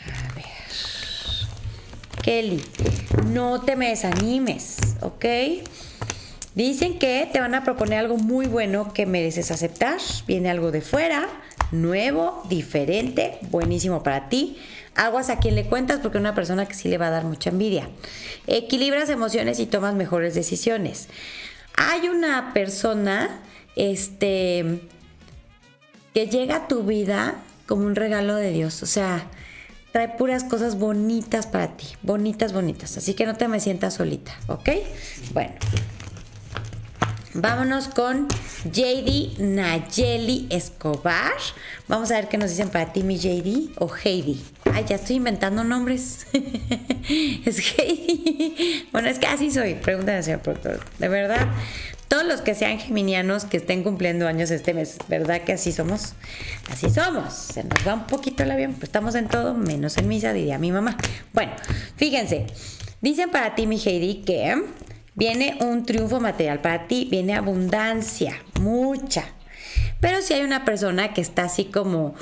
A ver. Kelly, no te me desanimes, ¿ok? Dicen que te van a proponer algo muy bueno que mereces aceptar. Viene algo de fuera, nuevo, diferente, buenísimo para ti. Aguas a quien le cuentas porque es una persona que sí le va a dar mucha envidia. Equilibras emociones y tomas mejores decisiones. Hay una persona, este, que llega a tu vida como un regalo de Dios. O sea, trae puras cosas bonitas para ti. Bonitas, bonitas. Así que no te me sientas solita, ¿ok? Bueno. Vámonos con JD Nayeli Escobar. Vamos a ver qué nos dicen para ti, mi JD o Heidi. Ay, ya estoy inventando nombres. es Heidi. Bueno, es que así soy. Pregúntale al señor productor. De verdad, todos los que sean geminianos que estén cumpliendo años este mes, ¿verdad que así somos? Así somos. Se nos va un poquito el avión, pero estamos en todo, menos en misa, diría mi mamá. Bueno, fíjense, dicen para ti, mi Heidi, que viene un triunfo material. Para ti viene abundancia, mucha. Pero si hay una persona que está así como,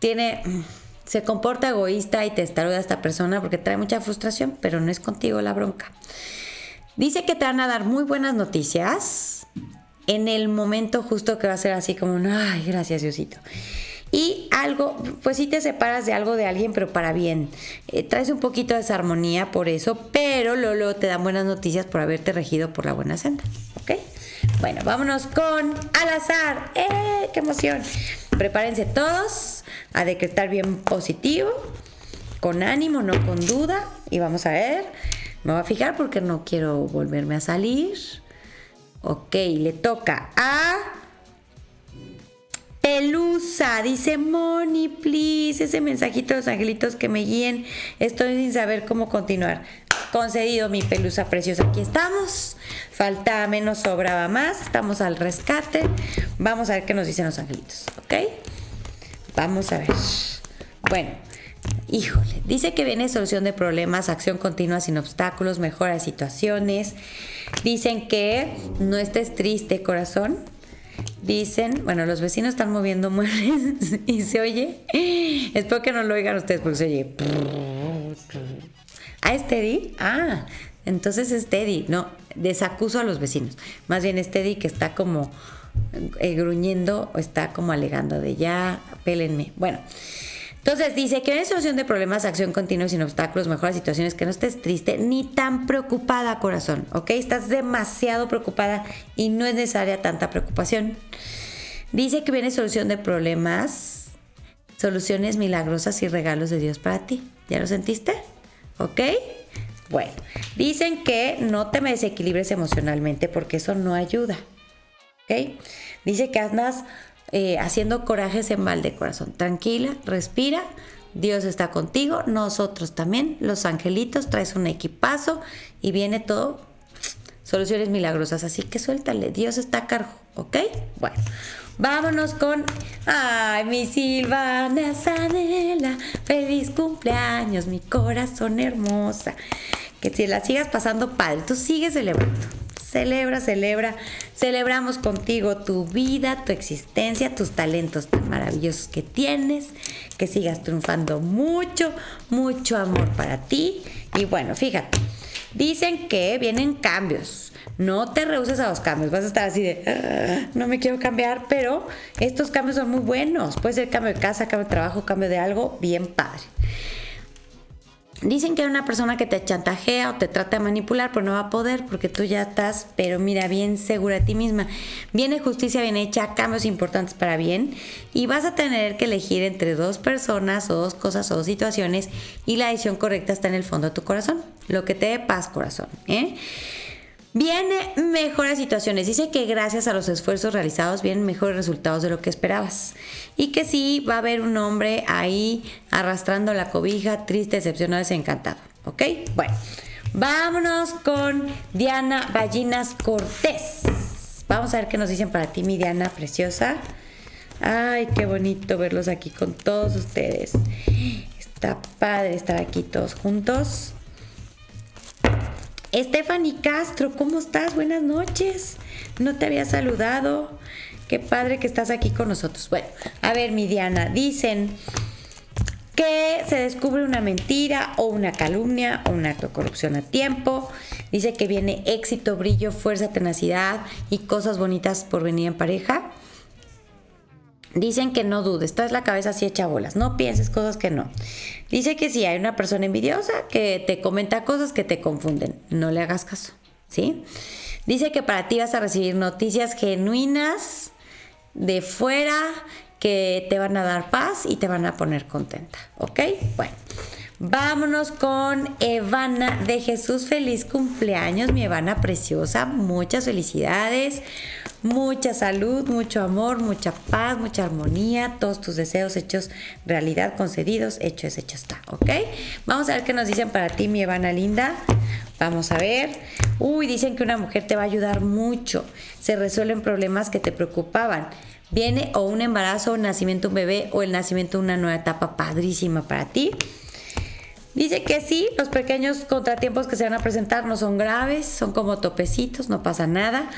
tiene se comporta egoísta y te estaruda esta persona porque trae mucha frustración, pero no es contigo la bronca. Dice que te van a dar muy buenas noticias en el momento justo que va a ser así como, ay, gracias Diosito. Y algo, pues sí te separas de algo de alguien, pero para bien. Eh, traes un poquito de desarmonía por eso, pero luego, te dan buenas noticias por haberte regido por la buena senda. ¿Ok? Bueno, vámonos con al azar. ¡Eh! ¡Qué emoción! Prepárense todos a decretar bien positivo, con ánimo, no con duda. Y vamos a ver me voy a fijar porque no quiero volverme a salir. Ok, le toca a Pelusa. Dice Moni, please. Ese mensajito de los angelitos que me guíen. Estoy sin saber cómo continuar. Concedido mi pelusa preciosa. Aquí estamos. Falta menos, sobraba más. Estamos al rescate. Vamos a ver qué nos dicen los angelitos. ¿Ok? Vamos a ver. Bueno. Híjole, dice que viene solución de problemas, acción continua sin obstáculos, mejora situaciones. Dicen que no estés triste, corazón. Dicen, bueno, los vecinos están moviendo muebles y se oye. Espero que no lo oigan ustedes porque se oye. ¿Ah, es Teddy? Ah, entonces es Teddy. No, desacuso a los vecinos. Más bien es Teddy que está como eh, gruñendo o está como alegando de ya, pélenme. Bueno. Entonces dice que hay solución de problemas, acción continua sin obstáculos, mejora situaciones, que no estés triste ni tan preocupada, corazón, ¿ok? Estás demasiado preocupada y no es necesaria tanta preocupación. Dice que viene solución de problemas, soluciones milagrosas y regalos de Dios para ti. ¿Ya lo sentiste? ¿Ok? Bueno, dicen que no te me desequilibres emocionalmente porque eso no ayuda. ¿Ok? Dice que andas eh, haciendo corajes en mal de corazón. Tranquila, respira. Dios está contigo, nosotros también, los angelitos, traes un equipazo y viene todo soluciones milagrosas. Así que suéltale, Dios está a cargo, ¿ok? Bueno, vámonos con. Ay, mi Silvana Sanela, feliz cumpleaños, mi corazón hermosa. Que si la sigas pasando padre, tú sigues celebrando. Celebra, celebra. Celebramos contigo tu vida, tu existencia, tus talentos tan maravillosos que tienes. Que sigas triunfando mucho, mucho amor para ti. Y bueno, fíjate, dicen que vienen cambios. No te rehuses a los cambios. Vas a estar así de, ah, no me quiero cambiar, pero estos cambios son muy buenos. Puede ser cambio de casa, cambio de trabajo, cambio de algo, bien padre. Dicen que una persona que te chantajea o te trata de manipular, pero no va a poder porque tú ya estás, pero mira, bien segura de ti misma. Viene justicia bien hecha, cambios importantes para bien y vas a tener que elegir entre dos personas o dos cosas o dos situaciones y la decisión correcta está en el fondo de tu corazón. Lo que te dé paz, corazón. ¿eh? Viene mejores situaciones. Dice que gracias a los esfuerzos realizados vienen mejores resultados de lo que esperabas. Y que sí va a haber un hombre ahí arrastrando la cobija, triste, decepcionado, desencantado. ¿Ok? Bueno, vámonos con Diana Ballinas Cortés. Vamos a ver qué nos dicen para ti, mi Diana preciosa. Ay, qué bonito verlos aquí con todos ustedes. Está padre estar aquí todos juntos. Stephanie Castro, ¿cómo estás? Buenas noches. No te había saludado. Qué padre que estás aquí con nosotros. Bueno, a ver, mi Diana, dicen que se descubre una mentira o una calumnia o un acto de corrupción a tiempo. Dice que viene éxito, brillo, fuerza, tenacidad y cosas bonitas por venir en pareja. Dicen que no dudes, estás la cabeza así hecha bolas, no pienses cosas que no. Dice que si hay una persona envidiosa que te comenta cosas que te confunden, no le hagas caso, ¿sí? Dice que para ti vas a recibir noticias genuinas de fuera que te van a dar paz y te van a poner contenta, ¿ok? Bueno, vámonos con Evana de Jesús. Feliz cumpleaños, mi Evana preciosa, muchas felicidades mucha salud, mucho amor, mucha paz, mucha armonía, todos tus deseos hechos realidad, concedidos, hecho es, hecho está, ¿ok? Vamos a ver qué nos dicen para ti, mi Evana linda. Vamos a ver. Uy, dicen que una mujer te va a ayudar mucho. Se resuelven problemas que te preocupaban. Viene o un embarazo, o nacimiento de un bebé o el nacimiento de una nueva etapa padrísima para ti. Dice que sí, los pequeños contratiempos que se van a presentar no son graves, son como topecitos, no pasa nada.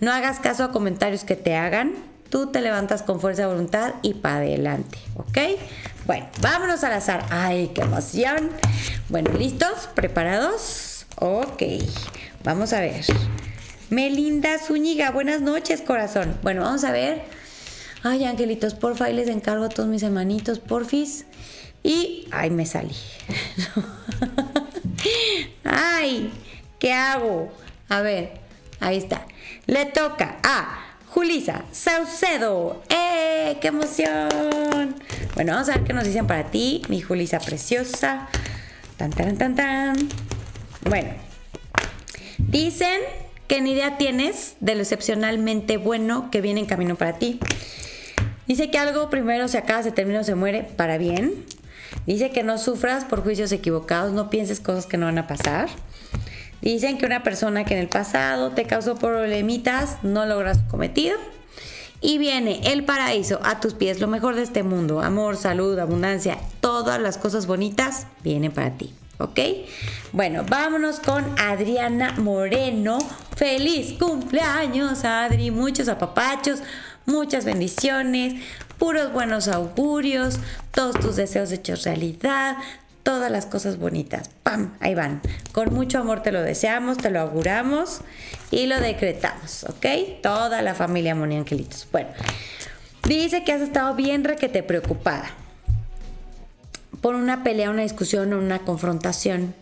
No hagas caso a comentarios que te hagan. Tú te levantas con fuerza de voluntad y para adelante, ¿ok? Bueno, vámonos al azar. ¡Ay, qué emoción! Bueno, ¿listos? ¿Preparados? Ok, vamos a ver. Melinda Zúñiga, buenas noches, corazón. Bueno, vamos a ver. Ay, angelitos, porfa, ahí les encargo a todos mis hermanitos, porfis. Y, ay, me salí. ay, ¿qué hago? A ver, ahí está. Le toca a Julisa Saucedo. ¡Eh! ¡Qué emoción! Bueno, vamos a ver qué nos dicen para ti, mi Julisa preciosa. Tan, tan, tan, tan. Bueno, dicen que ni idea tienes de lo excepcionalmente bueno que viene en camino para ti. Dice que algo primero se acaba, se termina o se muere para bien. Dice que no sufras por juicios equivocados, no pienses cosas que no van a pasar. Dicen que una persona que en el pasado te causó problemitas no logra su cometido. Y viene el paraíso a tus pies, lo mejor de este mundo, amor, salud, abundancia, todas las cosas bonitas vienen para ti. ¿Ok? Bueno, vámonos con Adriana Moreno. Feliz cumpleaños, Adri. Muchos apapachos, muchas bendiciones, puros buenos augurios, todos tus deseos hechos realidad, todas las cosas bonitas. ¡Pam! Ahí van. Con mucho amor te lo deseamos, te lo auguramos y lo decretamos, ¿ok? Toda la familia Moni Angelitos. Bueno, dice que has estado bien requete preocupada por una pelea, una discusión una confrontación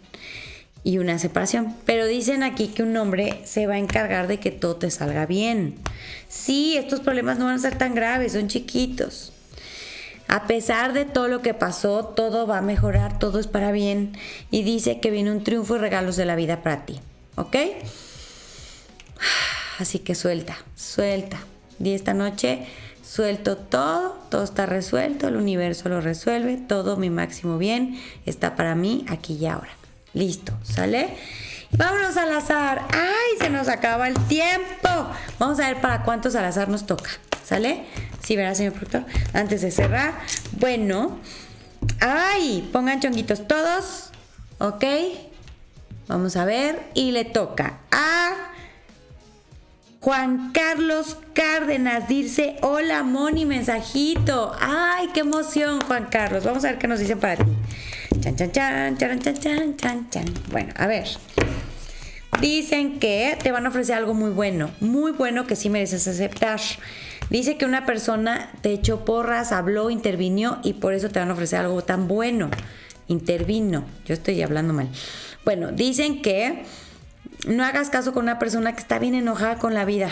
y una separación. Pero dicen aquí que un hombre se va a encargar de que todo te salga bien. Sí, estos problemas no van a ser tan graves, son chiquitos. A pesar de todo lo que pasó, todo va a mejorar, todo es para bien. Y dice que viene un triunfo y regalos de la vida para ti. ¿Ok? Así que suelta, suelta. Y esta noche suelto todo, todo está resuelto, el universo lo resuelve, todo mi máximo bien está para mí aquí y ahora. Listo, ¿sale? Vámonos al azar. ¡Ay! Se nos acaba el tiempo. Vamos a ver para cuántos al azar nos toca. ¿Sale? Sí, ¿verdad, señor productor? Antes de cerrar. Bueno. ¡Ay! Pongan chonguitos todos. ¿Ok? Vamos a ver. Y le toca a Juan Carlos Cárdenas. Dice, hola Moni, mensajito. ¡Ay, qué emoción, Juan Carlos! Vamos a ver qué nos dicen para ti. Chan, chan, chan, chan, chan, chan, chan, chan. Bueno, a ver. Dicen que te van a ofrecer algo muy bueno, muy bueno que sí mereces aceptar. Dice que una persona te echó porras, habló, intervinió y por eso te van a ofrecer algo tan bueno. intervino. Yo estoy hablando mal. Bueno, dicen que no hagas caso con una persona que está bien enojada con la vida.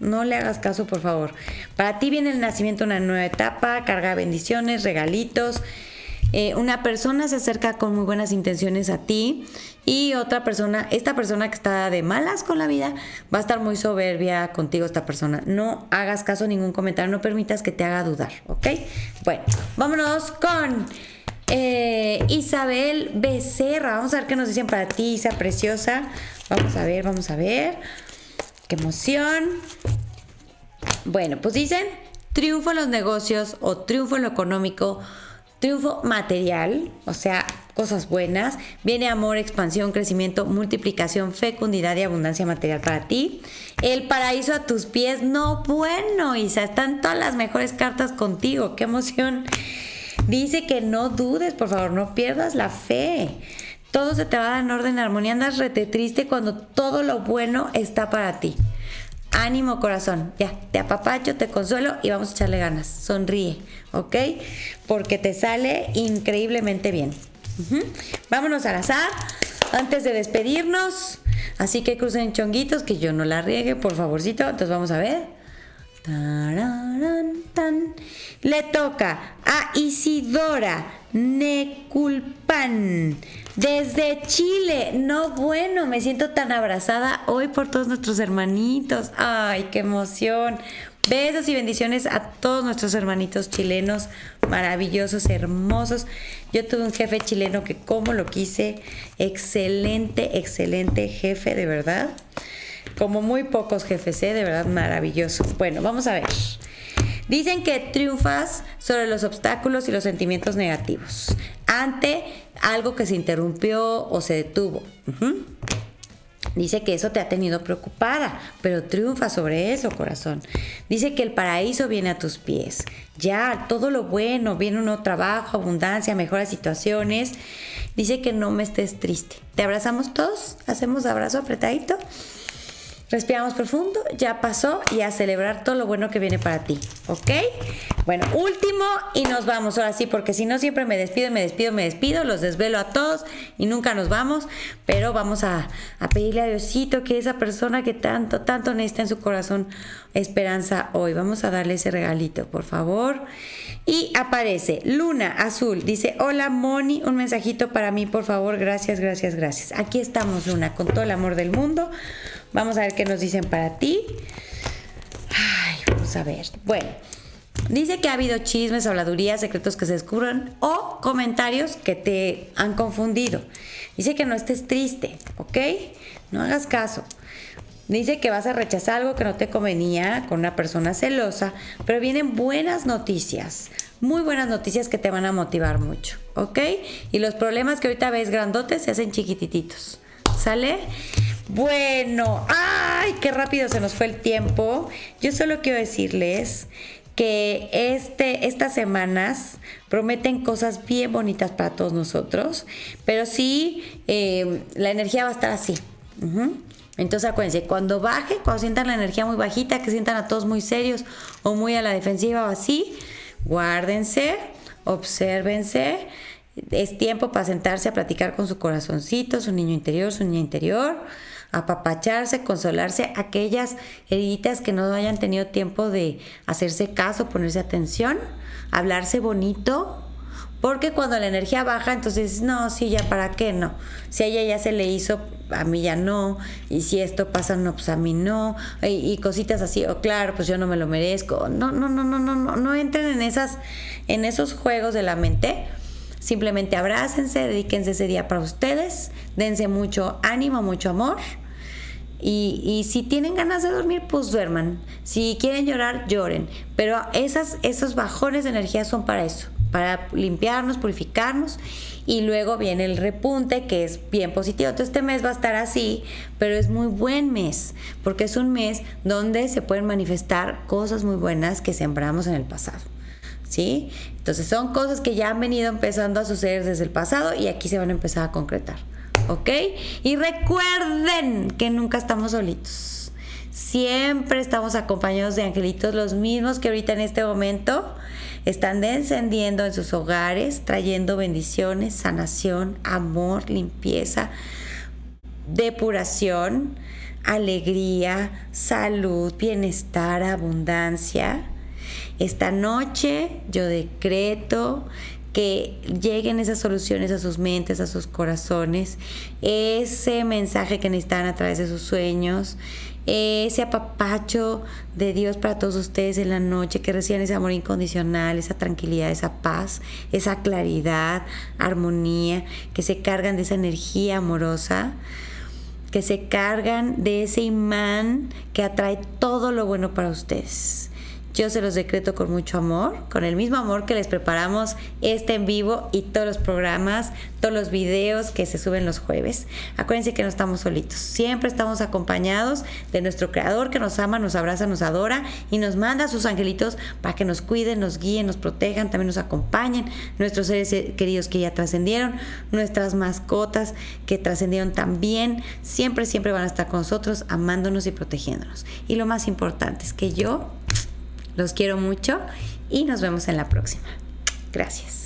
No le hagas caso, por favor. Para ti viene el nacimiento una nueva etapa, carga de bendiciones, regalitos. Eh, una persona se acerca con muy buenas intenciones a ti y otra persona, esta persona que está de malas con la vida, va a estar muy soberbia contigo esta persona. No hagas caso a ningún comentario, no permitas que te haga dudar, ¿ok? Bueno, vámonos con eh, Isabel Becerra. Vamos a ver qué nos dicen para ti, Isa preciosa. Vamos a ver, vamos a ver. Qué emoción. Bueno, pues dicen triunfo en los negocios o triunfo en lo económico, triunfo material, o sea, cosas buenas. Viene amor, expansión, crecimiento, multiplicación, fecundidad y abundancia material para ti. El paraíso a tus pies, no bueno, Isa, están todas las mejores cartas contigo, qué emoción. Dice que no dudes, por favor, no pierdas la fe. Todo se te va a dar en orden, armonía. Andas rete triste cuando todo lo bueno está para ti. Ánimo corazón, ya, te apapacho, te consuelo y vamos a echarle ganas. Sonríe, ¿ok? Porque te sale increíblemente bien. Vámonos al azar antes de despedirnos. Así que crucen chonguitos, que yo no la riegue, por favorcito. Entonces vamos a ver. Le toca a Isidora Neculpan desde Chile. No, bueno, me siento tan abrazada hoy por todos nuestros hermanitos. Ay, qué emoción. Besos y bendiciones a todos nuestros hermanitos chilenos, maravillosos, hermosos. Yo tuve un jefe chileno que como lo quise, excelente, excelente jefe, de verdad como muy pocos jefes, ¿eh? de verdad maravilloso. Bueno, vamos a ver. Dicen que triunfas sobre los obstáculos y los sentimientos negativos ante algo que se interrumpió o se detuvo. Dice que eso te ha tenido preocupada, pero triunfa sobre eso, corazón. Dice que el paraíso viene a tus pies. Ya, todo lo bueno, viene un nuevo trabajo, abundancia, mejores situaciones. Dice que no me estés triste. ¿Te abrazamos todos? ¿Hacemos abrazo apretadito? Respiramos profundo, ya pasó y a celebrar todo lo bueno que viene para ti, ¿ok? Bueno, último y nos vamos ahora sí, porque si no siempre me despido, me despido, me despido, los desvelo a todos y nunca nos vamos, pero vamos a, pedirle a que esa persona que tanto, tanto necesita en su corazón esperanza hoy, vamos a darle ese regalito, por favor. Y aparece Luna Azul, dice, hola Moni, un mensajito para mí, por favor, gracias, gracias, gracias. Aquí estamos Luna, con todo el amor del mundo. Vamos a ver qué nos dicen para ti. Ay, vamos a ver. Bueno, dice que ha habido chismes, habladurías, secretos que se descubran o comentarios que te han confundido. Dice que no estés triste, ¿ok? No hagas caso. Dice que vas a rechazar algo que no te convenía con una persona celosa, pero vienen buenas noticias, muy buenas noticias que te van a motivar mucho, ¿ok? Y los problemas que ahorita ves grandotes se hacen chiquititos, ¿sale? Bueno, ay, qué rápido se nos fue el tiempo. Yo solo quiero decirles que este, estas semanas prometen cosas bien bonitas para todos nosotros, pero sí eh, la energía va a estar así. Entonces acuérdense, cuando baje, cuando sientan la energía muy bajita, que sientan a todos muy serios o muy a la defensiva o así, guárdense, obsérvense. Es tiempo para sentarse a platicar con su corazoncito, su niño interior, su niña interior, apapacharse, consolarse aquellas heriditas que no hayan tenido tiempo de hacerse caso, ponerse atención, hablarse bonito, porque cuando la energía baja, entonces, no, sí, ya para qué, no. Si a ella ya se le hizo, a mí ya no. Y si esto pasa, no, pues a mí no. Y, cositas así, o claro, pues yo no me lo merezco. No, no, no, no, no, no, no entren en esas, en esos juegos de la mente. Simplemente abrácense, dedíquense ese día para ustedes, dense mucho ánimo, mucho amor. Y, si tienen ganas de dormir, pues duerman. Si quieren llorar, lloren. Pero esas, esos bajones de energía son para eso para limpiarnos, purificarnos y luego viene el repunte que es bien positivo. Entonces este mes va a estar así, pero es muy buen mes porque es un mes donde se pueden manifestar cosas muy buenas que sembramos en el pasado. ¿Sí? Entonces son cosas que ya han venido empezando a suceder desde el pasado y aquí se van a empezar a concretar. ¿Ok? Y recuerden que nunca estamos solitos. Siempre estamos acompañados de angelitos, los mismos que ahorita en este momento están descendiendo en sus hogares, trayendo bendiciones, sanación, amor, limpieza, depuración, alegría, salud, bienestar, abundancia. Esta noche yo decreto que lleguen esas soluciones a sus mentes, a sus corazones, ese mensaje que necesitan a través de sus sueños, ese apapacho de Dios para todos ustedes en la noche, que reciban ese amor incondicional, esa tranquilidad, esa paz, esa claridad, armonía, que se cargan de esa energía amorosa que se cargan de ese imán que atrae todo lo bueno para ustedes. Yo se los decreto con mucho amor, con el mismo amor que les preparamos este en vivo y todos los programas, todos los videos que se suben los jueves. Acuérdense que no estamos solitos, siempre estamos acompañados de nuestro Creador que nos ama, nos abraza, nos adora y nos manda a sus angelitos para que nos cuiden, nos guíen, nos protejan, también nos acompañen, nuestros seres queridos que ya trascendieron, nuestras mascotas que trascendieron también, siempre, siempre van a estar con nosotros, amándonos y protegiéndonos. Y lo más importante es que yo los quiero mucho y nos vemos en la próxima. Gracias.